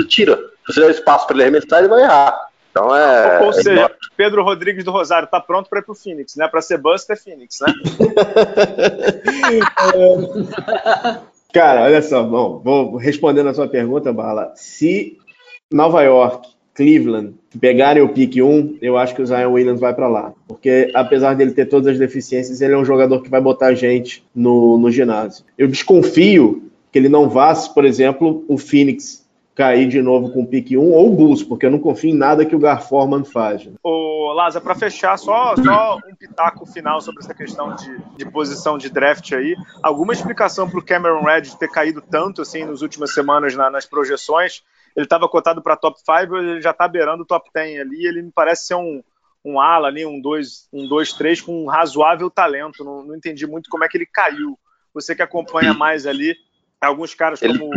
tira. Se você der espaço para ele arremessar, ele vai errar. Então é. Ou, ou seja, é Pedro Rodrigues do Rosário tá pronto para ir pro Phoenix, né? Para ser Buster é Phoenix, né? Cara, olha só, bom, vou respondendo a sua pergunta, Bala. Se Nova York, Cleveland pegarem o pique 1, eu acho que o Zion Williams vai para lá. Porque apesar dele ter todas as deficiências, ele é um jogador que vai botar gente no, no ginásio. Eu desconfio que ele não vá, por exemplo, o Phoenix cair de novo com o pique 1 ou o Bulls, porque eu não confio em nada que o Garforman faz. Né? Ô, Laza, para fechar, só, só um pitaco final sobre essa questão de, de posição de draft aí. Alguma explicação para o Cameron Reddish ter caído tanto assim nas últimas semanas na, nas projeções? Ele estava cotado para top 5, ele já está beirando o top 10 ali. Ele me parece ser um, um ala ali, um 2, um 2, 3 com um razoável talento. Não, não entendi muito como é que ele caiu. Você que acompanha mais ali, Alguns caras como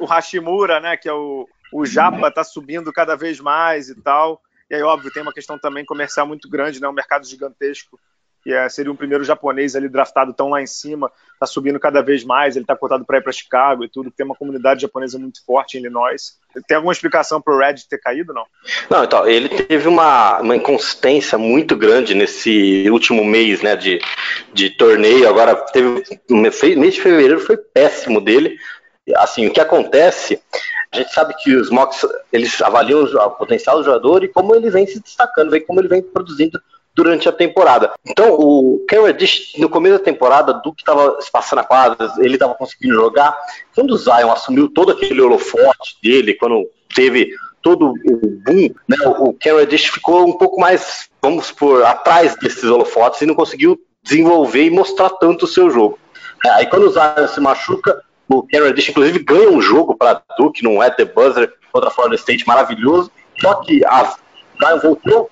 o, Hashimura, né, que é o, o Japa, tá subindo cada vez mais e tal. E aí, óbvio, tem uma questão também comercial muito grande, né, um mercado gigantesco que é, seria um primeiro japonês ali draftado tão lá em cima, está subindo cada vez mais, ele está cotado para ir para Chicago e tudo, tem uma comunidade japonesa muito forte em Illinois. Tem alguma explicação para o Red ter caído, não? Não, então, ele teve uma, uma inconsistência muito grande nesse último mês né, de, de torneio, agora teve, mês de fevereiro foi péssimo dele, assim, o que acontece a gente sabe que os mocks eles avaliam o potencial do jogador e como ele vem se destacando, vem como ele vem produzindo durante a temporada. Então, o Ken Reddish, no começo da temporada, que estava se passando a quadra, ele estava conseguindo jogar. Quando o Zion assumiu todo aquele holofote dele, quando teve todo o boom, né, o Ken Reddish ficou um pouco mais, vamos por atrás desses holofotes e não conseguiu desenvolver e mostrar tanto o seu jogo. É, aí quando o Zion se machuca, o Ken Reddish inclusive ganha um jogo para Duke, num at the buzzer contra a Florida State maravilhoso, só que a Zion voltou,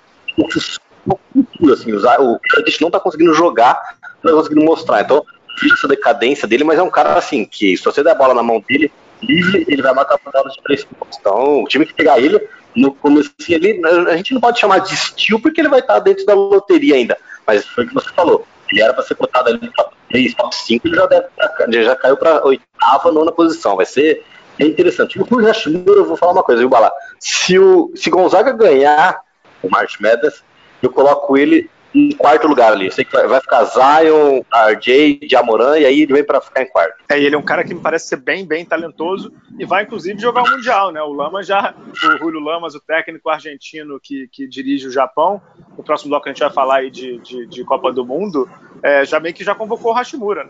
cultura, assim, usar, o Kardashian não tá conseguindo jogar, não tá conseguindo mostrar. Então, fica essa decadência dele, mas é um cara assim, que se você der a bola na mão dele, livre, ele vai matar bola de três pontos. Então, o time que pegar ele, no começo ali, a gente não pode chamar de estilo, porque ele vai estar dentro da loteria ainda. Mas foi o que você falou. Ele era para ser cotado ali no top 3, top 5, ele já, deve, ele já caiu para oitava, nona posição. Vai ser é interessante. O eu vou falar uma coisa, viu, Bala? Se o se Gonzaga ganhar o March Madness, eu coloco ele em quarto lugar ali. Eu sei que vai ficar Zion, RJ, Jamoran, e aí ele vem para ficar em quarto. É, ele é um cara que me parece ser bem, bem talentoso e vai inclusive jogar o Mundial, né? O Lama já, o Julio Lamas, o técnico argentino que, que dirige o Japão, no próximo bloco a gente vai falar aí de, de, de Copa do Mundo, é, já meio que já convocou o Hashimura. Né?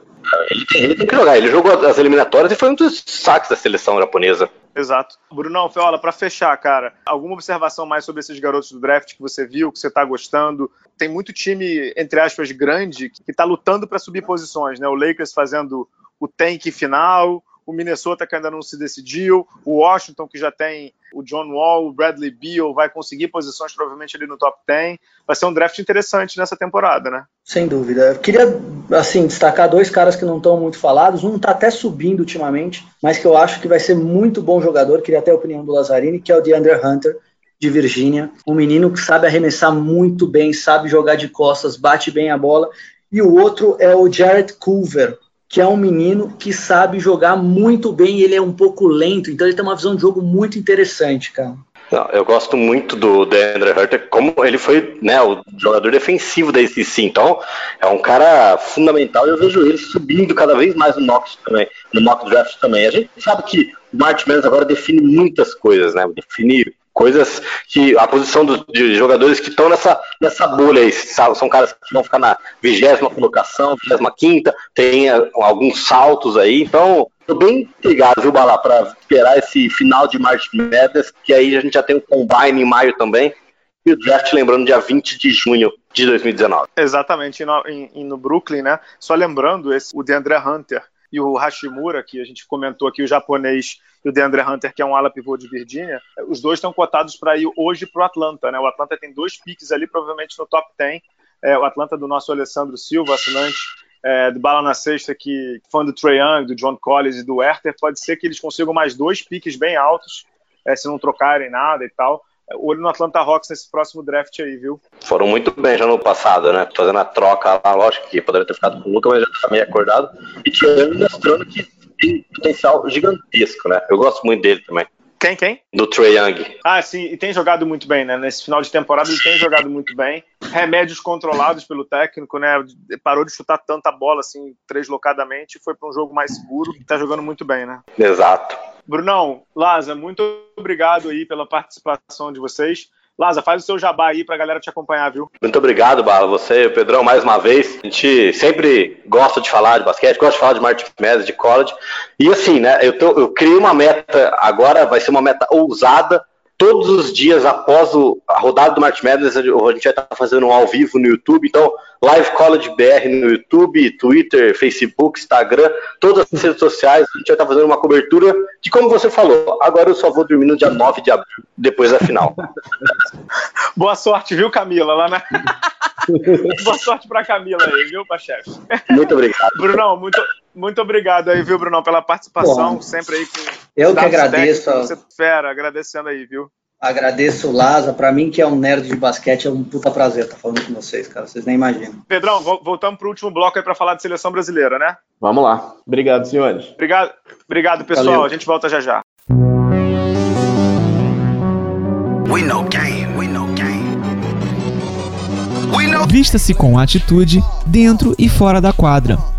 Ele, tem, ele tem que jogar, ele jogou as eliminatórias e foi um dos saques da seleção japonesa. Exato. Brunão, Feola, para fechar, cara, alguma observação mais sobre esses garotos do draft que você viu, que você está gostando? Tem muito time, entre aspas, grande, que está lutando para subir posições, né? O Lakers fazendo o tank final, o Minnesota que ainda não se decidiu, o Washington que já tem o John Wall, o Bradley Beal, vai conseguir posições provavelmente ali no top 10. Vai ser um draft interessante nessa temporada, né? Sem dúvida. Eu queria, assim, destacar dois caras que não estão muito falados. Um está até subindo ultimamente, mas que eu acho que vai ser muito bom jogador. Queria até a opinião do Lazzarini, que é o DeAndre Hunter, de Virgínia. Um menino que sabe arremessar muito bem, sabe jogar de costas, bate bem a bola. E o outro é o Jared Culver, que é um menino que sabe jogar muito bem, ele é um pouco lento, então ele tem uma visão de jogo muito interessante, cara. Não, eu gosto muito do Deandre Hunter, como ele foi né, o jogador defensivo da ACC, então é um cara fundamental e eu vejo ele subindo cada vez mais no mock também, no mock draft também. A gente sabe que o March Menos agora define muitas coisas, né? Define coisas que a posição do, de jogadores que estão nessa, nessa bolha aí, são caras que vão ficar na vigésima colocação, vigésima quinta, tem eh, alguns saltos aí, então tô bem ligado, viu, Bala, para esperar esse final de March Madness, que aí a gente já tem o Combine em maio também, e o draft, lembrando, dia 20 de junho de 2019. Exatamente, no, em, no Brooklyn, né? Só lembrando, esse, o DeAndre Hunter e o Hashimura, que a gente comentou aqui, o japonês, e o DeAndre Hunter, que é um ala pivô de Virgínia, os dois estão cotados para ir hoje para o Atlanta. Né? O Atlanta tem dois piques ali, provavelmente no top 10. É, o Atlanta do nosso Alessandro Silva, assinante é, do Bala na Sexta, que fã do Trae Young, do John Collins e do Werther, pode ser que eles consigam mais dois piques bem altos, é, se não trocarem nada e tal, olho no Atlanta Hawks nesse próximo draft aí, viu? Foram muito bem já no passado, né? Fazendo a troca lá, lógico que poderia ter ficado com o Luca, mas já tá meio acordado. E tirando mostrando que tem potencial gigantesco, né? Eu gosto muito dele também. Quem, quem? Do Trey Young. Ah, sim, e tem jogado muito bem, né? Nesse final de temporada ele tem jogado muito bem. Remédios controlados pelo técnico, né? Parou de chutar tanta bola, assim, deslocadamente, foi para um jogo mais seguro e tá jogando muito bem, né? Exato. Brunão, Laza, muito obrigado aí pela participação de vocês. Laza, faz o seu jabá aí pra galera te acompanhar, viu? Muito obrigado, Bala. Você, Pedrão, mais uma vez. A gente sempre gosta de falar de basquete, gosta de falar de Martin Madness, de college. E assim, né, eu, tô, eu criei uma meta, agora vai ser uma meta ousada, todos os dias após o, a rodada do March Madness, a gente vai estar fazendo um ao vivo no YouTube. Então, Live College BR no YouTube, Twitter, Facebook, Instagram, todas as redes sociais. A gente vai estar fazendo uma cobertura de como você falou. Agora eu só vou dormir no dia 9 de abril, depois da final. Boa sorte, viu, Camila? Lá na... Boa sorte para Camila aí, viu, chefe? Muito obrigado. Brunão, muito, muito obrigado aí, viu, Brunão, pela participação, Bom, sempre aí com. Eu que agradeço. Técnicos, você fera, agradecendo aí, viu? Agradeço o Laza, para mim que é um nerd de basquete, é um puta prazer estar falando com vocês, cara, vocês nem imaginam. Pedrão, voltamos pro último bloco aí para falar de seleção brasileira, né? Vamos lá. Obrigado, senhores. Obrigado, obrigado pessoal. Valeu. A gente volta já já. We know game, we know game. We know... Vista-se com atitude dentro e fora da quadra.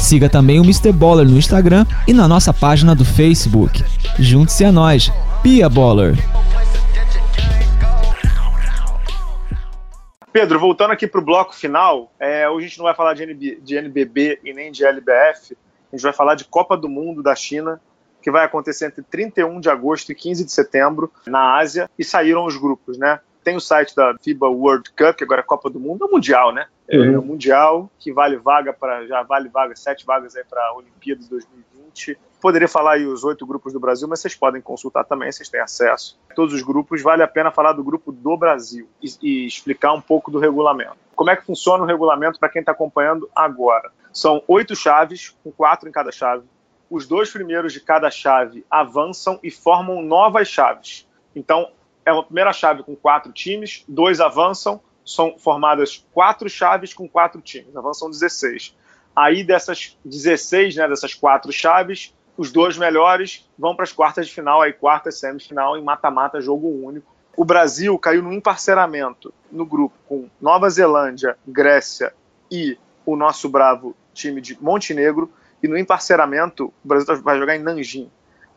Siga também o Mr. Baller no Instagram e na nossa página do Facebook. Junte-se a nós, Pia Baller. Pedro, voltando aqui para o bloco final, é, hoje a gente não vai falar de, NB, de NBB e nem de LBF, a gente vai falar de Copa do Mundo da China, que vai acontecer entre 31 de agosto e 15 de setembro na Ásia, e saíram os grupos, né? Tem o site da FIBA World Cup, que agora é Copa do Mundo, é Mundial, né? É uhum. o Mundial, que vale vaga para. Já vale vaga, sete vagas aí para a Olimpíadas 2020. Poderia falar aí os oito grupos do Brasil, mas vocês podem consultar também, vocês têm acesso. Todos os grupos, vale a pena falar do grupo do Brasil e, e explicar um pouco do regulamento. Como é que funciona o regulamento para quem está acompanhando agora? São oito chaves, com quatro em cada chave. Os dois primeiros de cada chave avançam e formam novas chaves. Então, é uma primeira chave com quatro times, dois avançam, são formadas quatro chaves com quatro times, avançam 16. Aí dessas 16, né, dessas quatro chaves, os dois melhores vão para as quartas de final, aí quarta semifinal em mata-mata, jogo único. O Brasil caiu no emparceramento no grupo com Nova Zelândia, Grécia e o nosso bravo time de Montenegro. E no emparceramento, o Brasil vai jogar em Nanjing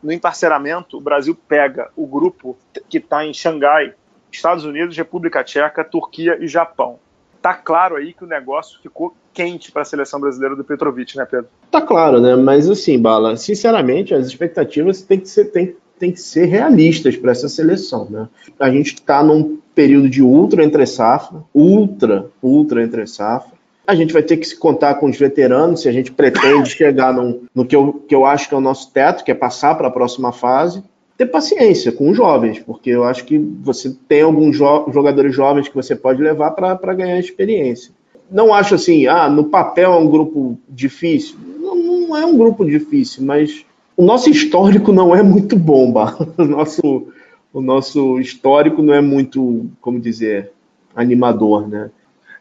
no emparceramento, o Brasil pega o grupo que está em Xangai, Estados Unidos, República Tcheca, Turquia e Japão. Tá claro aí que o negócio ficou quente para a seleção brasileira do Petrovic, né, Pedro? Tá claro, né? Mas assim, Bala, sinceramente, as expectativas têm que ser, têm, têm que ser realistas para essa seleção, né? A gente está num período de ultra entre safra, ultra, ultra entre safra. A gente vai ter que se contar com os veteranos se a gente pretende chegar no que eu, que eu acho que é o nosso teto, que é passar para a próxima fase. Ter paciência com os jovens, porque eu acho que você tem alguns jo jogadores jovens que você pode levar para ganhar experiência. Não acho assim, ah, no papel é um grupo difícil. Não, não é um grupo difícil, mas o nosso histórico não é muito bom, bah. O nosso, o nosso histórico não é muito, como dizer, animador, né?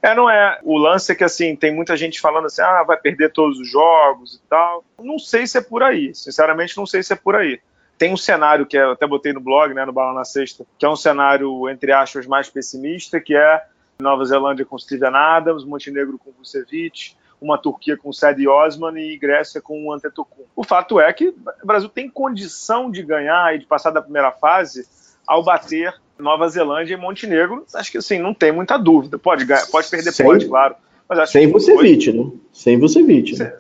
É, não é. O lance é que, assim, tem muita gente falando assim, ah, vai perder todos os jogos e tal. Não sei se é por aí. Sinceramente, não sei se é por aí. Tem um cenário que eu até botei no blog, né, no Bala na Sexta, que é um cenário, entre aspas, mais pessimista, que é Nova Zelândia com Steven Adams, Montenegro com Vucevic, uma Turquia com Sedi Osman e Grécia com o Antetokounmpo. O fato é que o Brasil tem condição de ganhar e de passar da primeira fase ao bater Nova Zelândia e Montenegro, acho que assim, não tem muita dúvida. Pode, ganhar, pode perder, sem, pode, claro. Mas sem Vucevic, né? Sem Vucevic. Né?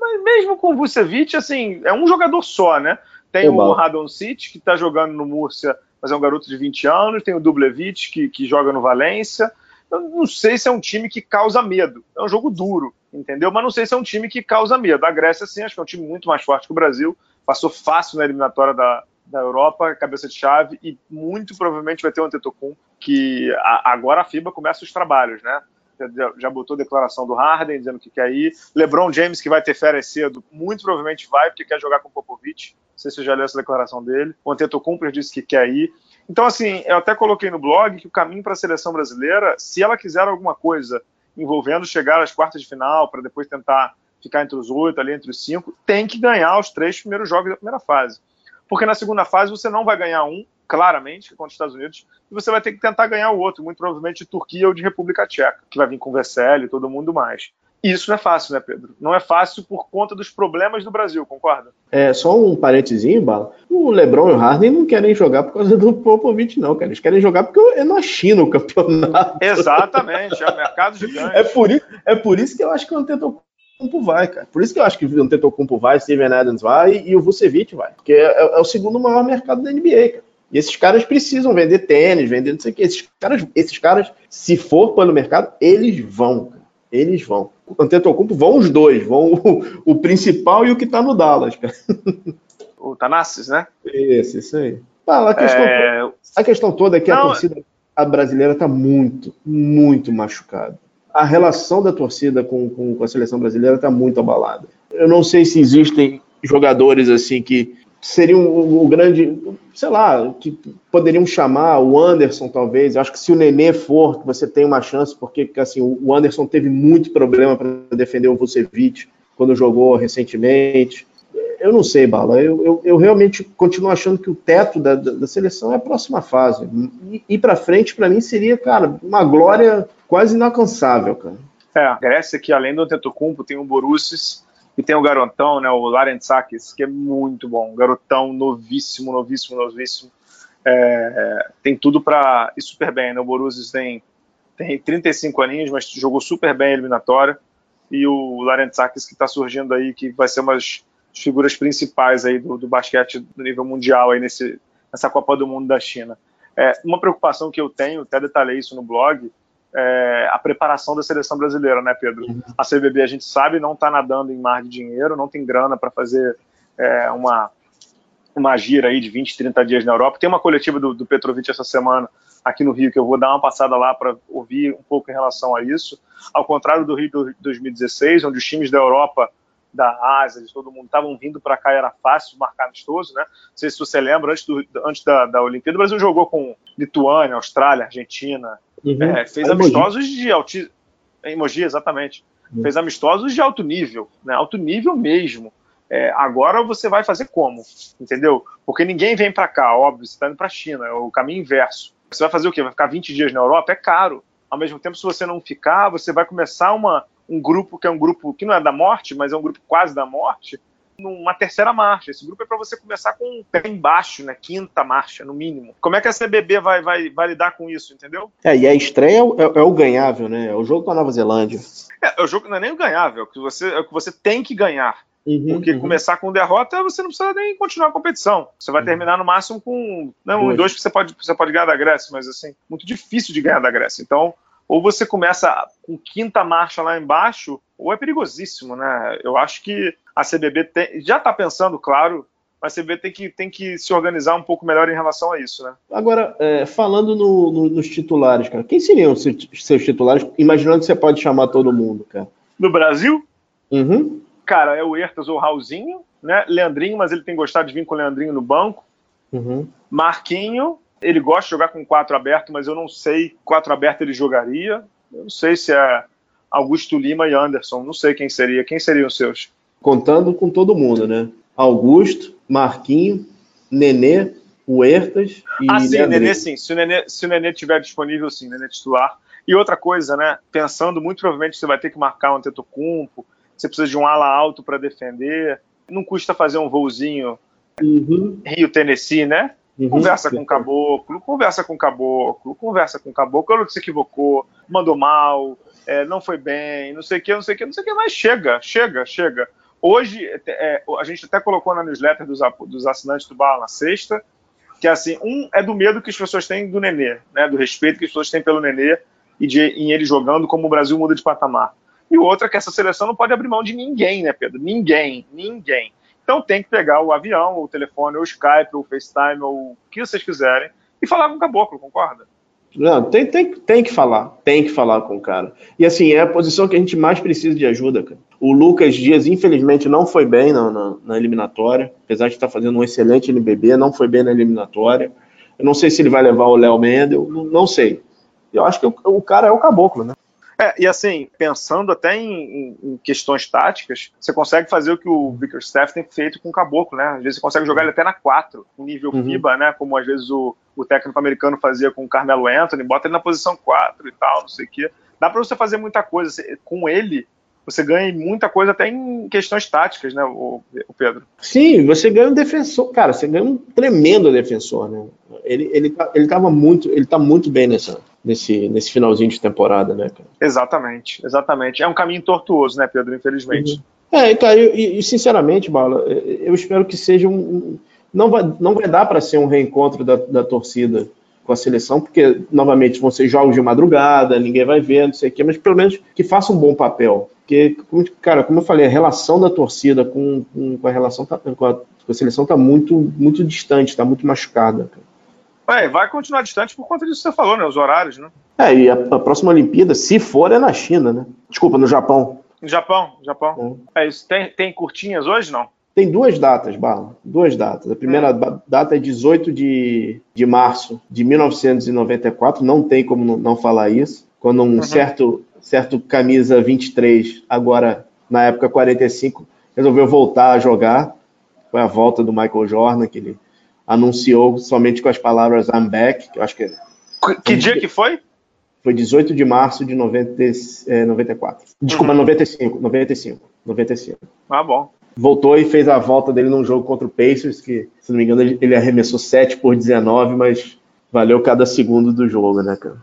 Mas mesmo com o Vucevic, assim, é um jogador só, né? Tem o Radon City, que está jogando no Múrcia, mas é um garoto de 20 anos. Tem o Dublevich, que, que joga no Valência. Eu não sei se é um time que causa medo. É um jogo duro, entendeu? Mas não sei se é um time que causa medo. A Grécia, sim, acho que é um time muito mais forte que o Brasil. Passou fácil na eliminatória da, da Europa, cabeça de chave, e muito provavelmente vai ter um Antetokounmpo, que a, agora a FIBA começa os trabalhos, né? Já, já botou declaração do Harden dizendo que quer ir. LeBron James, que vai ter férias cedo, muito provavelmente vai, porque quer jogar com o Popovich. Não sei se você já leu essa declaração dele. O Antetokounmpo disse que quer ir. Então, assim, eu até coloquei no blog que o caminho para a seleção brasileira, se ela quiser alguma coisa envolvendo chegar às quartas de final, para depois tentar ficar entre os oito, ali entre os cinco, tem que ganhar os três primeiros jogos da primeira fase. Porque na segunda fase você não vai ganhar um, claramente, contra os Estados Unidos, e você vai ter que tentar ganhar o outro, muito provavelmente de Turquia ou de República Tcheca, que vai vir com Vesely e todo mundo mais. Isso não é fácil, né, Pedro? Não é fácil por conta dos problemas do Brasil, concorda? É, só um parentezinho, Bala. O Lebron e o Harden não querem jogar por causa do Popovich, não, cara. Eles querem jogar porque é na China o campeonato. Exatamente, é um mercado gigante. É por, isso, é por isso que eu acho que o Antetokounmpo vai, cara. Por isso que eu acho que o Antetokounmpo vai, Steven Adams vai e o Vucevic vai. Porque é, é o segundo maior mercado da NBA, cara. E esses caras precisam vender tênis, vender não sei o que. Esses caras, esses caras, se for pelo mercado, eles vão, cara. Eles vão. Antetokounmpo vão os dois, vão o, o principal e o que tá no Dallas, cara. O Tanassis, né? Isso, isso aí. Ah, a, questão é... toda, a questão toda é que não, a torcida a brasileira está muito, muito machucada. A relação da torcida com, com, com a seleção brasileira está muito abalada. Eu não sei se existem jogadores assim que seriam o, grande, sei lá, que poderiam chamar o Anderson, talvez. Eu acho que se o Nenê for, você tem uma chance, porque assim, o Anderson teve muito problema para defender o Vucevic quando jogou recentemente. Eu não sei, Bala. Eu, eu, eu realmente continuo achando que o teto da, da, seleção é a próxima fase. E ir para frente, para mim, seria, cara, uma glória quase inalcançável, cara. É, a Grécia, que além do Antetokounmpo, tem o Borussis, e tem o garotão, né, o Larentsakis, que é muito bom. Garotão novíssimo, novíssimo, novíssimo. É, tem tudo para ir super bem. Né? O Borussia tem, tem 35 aninhos, mas jogou super bem a eliminatória. E o Larentsakis, que está surgindo aí, que vai ser uma das figuras principais aí do, do basquete do nível mundial aí nesse, nessa Copa do Mundo da China. É, uma preocupação que eu tenho, até detalhei isso no blog, é, a preparação da seleção brasileira, né, Pedro? Uhum. A CBB, a gente sabe, não está nadando em mar de dinheiro, não tem grana para fazer é, uma, uma gira aí de 20, 30 dias na Europa. Tem uma coletiva do, do Petrovic essa semana aqui no Rio, que eu vou dar uma passada lá para ouvir um pouco em relação a isso. Ao contrário do Rio de 2016, onde os times da Europa da Ásia, de todo mundo, estavam vindo para cá, era fácil marcar amistoso, né? Não sei se você lembra, antes, do, antes da, da Olimpíada, o Brasil jogou com Lituânia, Austrália, Argentina, Uhum. É, fez é amistosos de altíssimo. Em Mogi, exatamente. Uhum. Fez amistosos de alto nível, né? Alto nível mesmo. É, agora você vai fazer como? Entendeu? Porque ninguém vem para cá, óbvio, você está indo para a China, é o caminho inverso. Você vai fazer o quê? Vai ficar 20 dias na Europa? É caro. Ao mesmo tempo, se você não ficar, você vai começar uma, um grupo que é um grupo que não é da morte, mas é um grupo quase da morte, numa terceira marcha. Esse grupo é para você começar com um pé embaixo, né? Quinta marcha, no mínimo. Como é que a CBB vai, vai, vai lidar com isso, entendeu? É, e a estreia é, é, é o ganhável, né? É o jogo com a Nova Zelândia. É, é, o jogo não é nem o ganhável, é o que você, é o que você tem que ganhar. Uhum, Porque uhum. começar com derrota, você não precisa nem continuar a competição. Você vai uhum. terminar no máximo com. Não, um dois que você pode, você pode ganhar da Grécia, mas assim, muito difícil de ganhar da Grécia. Então, ou você começa com quinta marcha lá embaixo, ou é perigosíssimo, né? Eu acho que a CBB tem, já está pensando, claro, mas a CBB tem que, tem que se organizar um pouco melhor em relação a isso, né? Agora, é, falando no, no, nos titulares, cara, quem seriam os seus titulares, imaginando que você pode chamar todo mundo, cara? No Brasil? Uhum. Cara, é o Ertas ou o Raulzinho, né? Leandrinho, mas ele tem gostado de vir com o Leandrinho no banco. Uhum. Marquinho, ele gosta de jogar com quatro aberto, mas eu não sei quatro aberto ele jogaria. Eu não sei se é Augusto Lima e Anderson, não sei quem seria. Quem seriam os seus? contando com todo mundo, né? Augusto, Marquinho, Nenê, Huertas e. Ah, sim, Nenê sim. Se o Nenê, se o Nenê estiver disponível, sim, Nenê titular. E outra coisa, né? Pensando, muito provavelmente você vai ter que marcar um Tetocumpo, você precisa de um ala alto para defender. Não custa fazer um voozinho uhum. Rio-Tennessee, né? Uhum. Conversa com o caboclo, conversa com o caboclo, conversa com o caboclo, que se equivocou, mandou mal, é, não foi bem, não sei o que, não sei o que, não sei o que, mas chega, chega, chega Hoje, é, a gente até colocou na newsletter dos, dos assinantes do Bala na sexta, que assim, um é do medo que as pessoas têm do Nenê, né, do respeito que as pessoas têm pelo Nenê e de, em ele jogando como o Brasil muda de patamar. E o outro é que essa seleção não pode abrir mão de ninguém, né, Pedro? Ninguém, ninguém. Então tem que pegar o avião, o telefone, o Skype, o FaceTime, ou o que vocês quiserem, e falar com o caboclo, concorda? Não, tem, tem, tem que falar, tem que falar com o cara. E assim, é a posição que a gente mais precisa de ajuda, cara. O Lucas Dias, infelizmente, não foi bem na, na, na eliminatória, apesar de estar fazendo um excelente NBB, não foi bem na eliminatória. Eu não sei se ele vai levar o Léo Mendel, não, não sei. Eu acho que o, o cara é o caboclo, né? É, e assim, pensando até em, em, questões táticas, você consegue fazer o que o Bickerstaff tem feito com o Caboclo, né? Às vezes você consegue jogar ele até na 4, em nível uhum. FIBA, né? Como às vezes o, o técnico americano fazia com o Carmelo Anthony, bota ele na posição 4 e tal, não sei o quê. Dá para você fazer muita coisa. Com ele, você ganha muita coisa até em questões táticas, né, o, o, Pedro? Sim, você ganha um defensor, cara, você ganha um tremendo defensor, né? Ele, ele, tá, ele tava muito, ele tá muito bem nessa, nesse, nesse finalzinho de temporada, né, cara? Exatamente, exatamente. É um caminho tortuoso, né, Pedro, infelizmente. Uhum. É, cara, e, e, sinceramente, Bala, eu espero que seja um. Não vai, não vai dar para ser um reencontro da, da torcida com a seleção, porque, novamente, vão ser jogos de madrugada, ninguém vai ver, não sei o quê, mas pelo menos que faça um bom papel. Porque, cara, como eu falei, a relação da torcida com, com, a relação tá, com, a, com a seleção está muito, muito distante, está muito machucada. Cara. É, vai continuar distante por conta disso que você falou, né? Os horários, né? É, e a, a próxima Olimpíada, se for, é na China, né? Desculpa, no Japão. No Japão, Japão. É, é isso. Tem, tem curtinhas hoje, não? Tem duas datas, Barla. Duas datas. A primeira hum. data é 18 de, de março de 1994. Não tem como não, não falar isso. Quando um uhum. certo, certo camisa 23, agora na época 45, resolveu voltar a jogar. Foi a volta do Michael Jordan, que ele anunciou somente com as palavras I'm back, que eu acho que Que dia que foi? Foi 18 de março de 90, é, 94. Desculpa, uhum. 95, 95, 95. Ah, bom. Voltou e fez a volta dele num jogo contra o Pacers, que, se não me engano, ele, ele arremessou 7 por 19, mas valeu cada segundo do jogo, né, cara?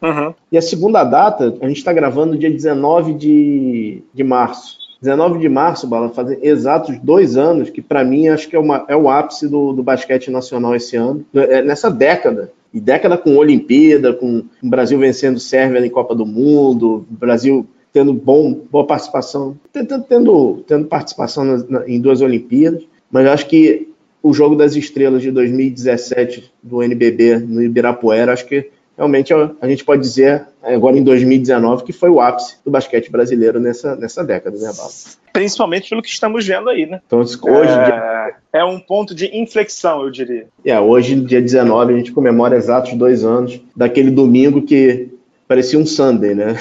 Uhum. E a segunda data, a gente está gravando dia 19 de, de março. 19 de março, Bala, fazem exatos dois anos, que para mim acho que é, uma, é o ápice do, do basquete nacional esse ano, é, nessa década. E década com Olimpíada, com o Brasil vencendo Sérvia em Copa do Mundo, Brasil tendo bom, boa participação, tendo, tendo, tendo participação na, na, em duas Olimpíadas, mas acho que o Jogo das Estrelas de 2017 do NBB no Ibirapuera, acho que realmente a gente pode dizer, agora em 2019, que foi o ápice do basquete brasileiro nessa, nessa década, né, Bala? Principalmente pelo que estamos vendo aí, né? Então, hoje. É, dia... é um ponto de inflexão, eu diria. É, hoje, dia 19, a gente comemora exatos dois anos daquele domingo que parecia um Sunday, né?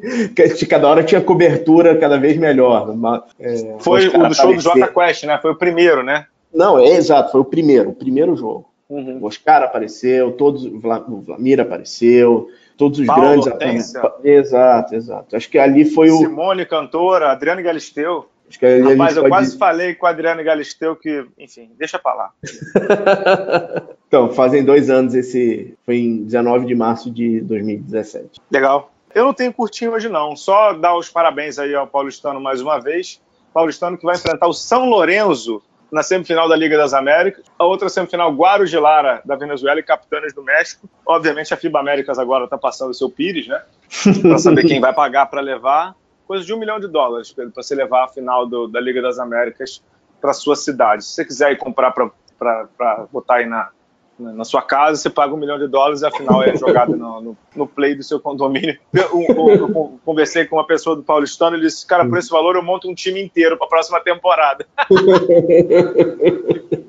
cada hora tinha cobertura cada vez melhor. É, foi o do show do Jota Quest, né? Foi o primeiro, né? Não, é exato, foi o primeiro, o primeiro jogo. Uhum. O Oscar apareceu, todos, o Vlamir apareceu, todos os Paulo grandes. Hortência. Exato, exato. Acho que ali foi o. Simone, cantora, Adriano Galisteu. Acho que ali Rapaz, eu pode... quase falei com o Adriano Galisteu que, enfim, deixa pra lá. então, fazem dois anos esse. Foi em 19 de março de 2017. Legal. Eu não tenho curtinho hoje, não. Só dar os parabéns aí ao Paulistano mais uma vez. Paulistano que vai enfrentar o São Lourenço na semifinal da Liga das Américas, a outra semifinal Guarujá de Lara da Venezuela e Capitães do México. Obviamente a FIBA Américas agora está passando o seu Pires, né? Para saber quem vai pagar para levar. Coisa de um milhão de dólares, Pedro, para você levar a final do, da Liga das Américas para sua cidade. Se você quiser ir comprar para botar aí na, na sua casa, você paga um milhão de dólares e afinal é jogada no, no, no, play do seu condomínio. Eu, eu, eu, conversei com uma pessoa do Paulistano, ele disse, cara, por esse valor eu monto um time inteiro para a próxima temporada.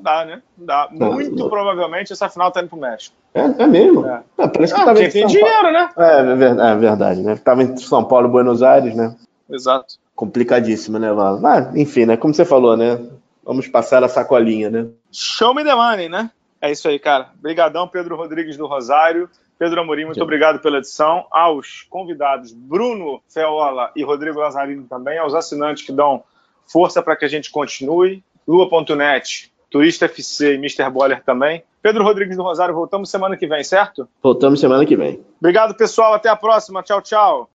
Dá, né? Dá. Muito provavelmente essa final tá indo pro México. É, é mesmo? É. Ah, parece que ah, tava tem dinheiro, né? É, é verdade, é verdade, né? Tava entre São Paulo e Buenos Aires, né? Exato. Complicadíssimo, né? Mas, enfim, né? Como você falou, né? Vamos passar a sacolinha, né? Show me the money, né? É isso aí, cara. Obrigadão, Pedro Rodrigues do Rosário. Pedro Amorim, muito obrigado pela edição. Aos convidados Bruno Feola e Rodrigo Lazarino também, aos assinantes que dão força para que a gente continue. Lua.net, Turista FC e Mr. Boller também. Pedro Rodrigues do Rosário, voltamos semana que vem, certo? Voltamos semana que vem. Obrigado, pessoal. Até a próxima. Tchau, tchau.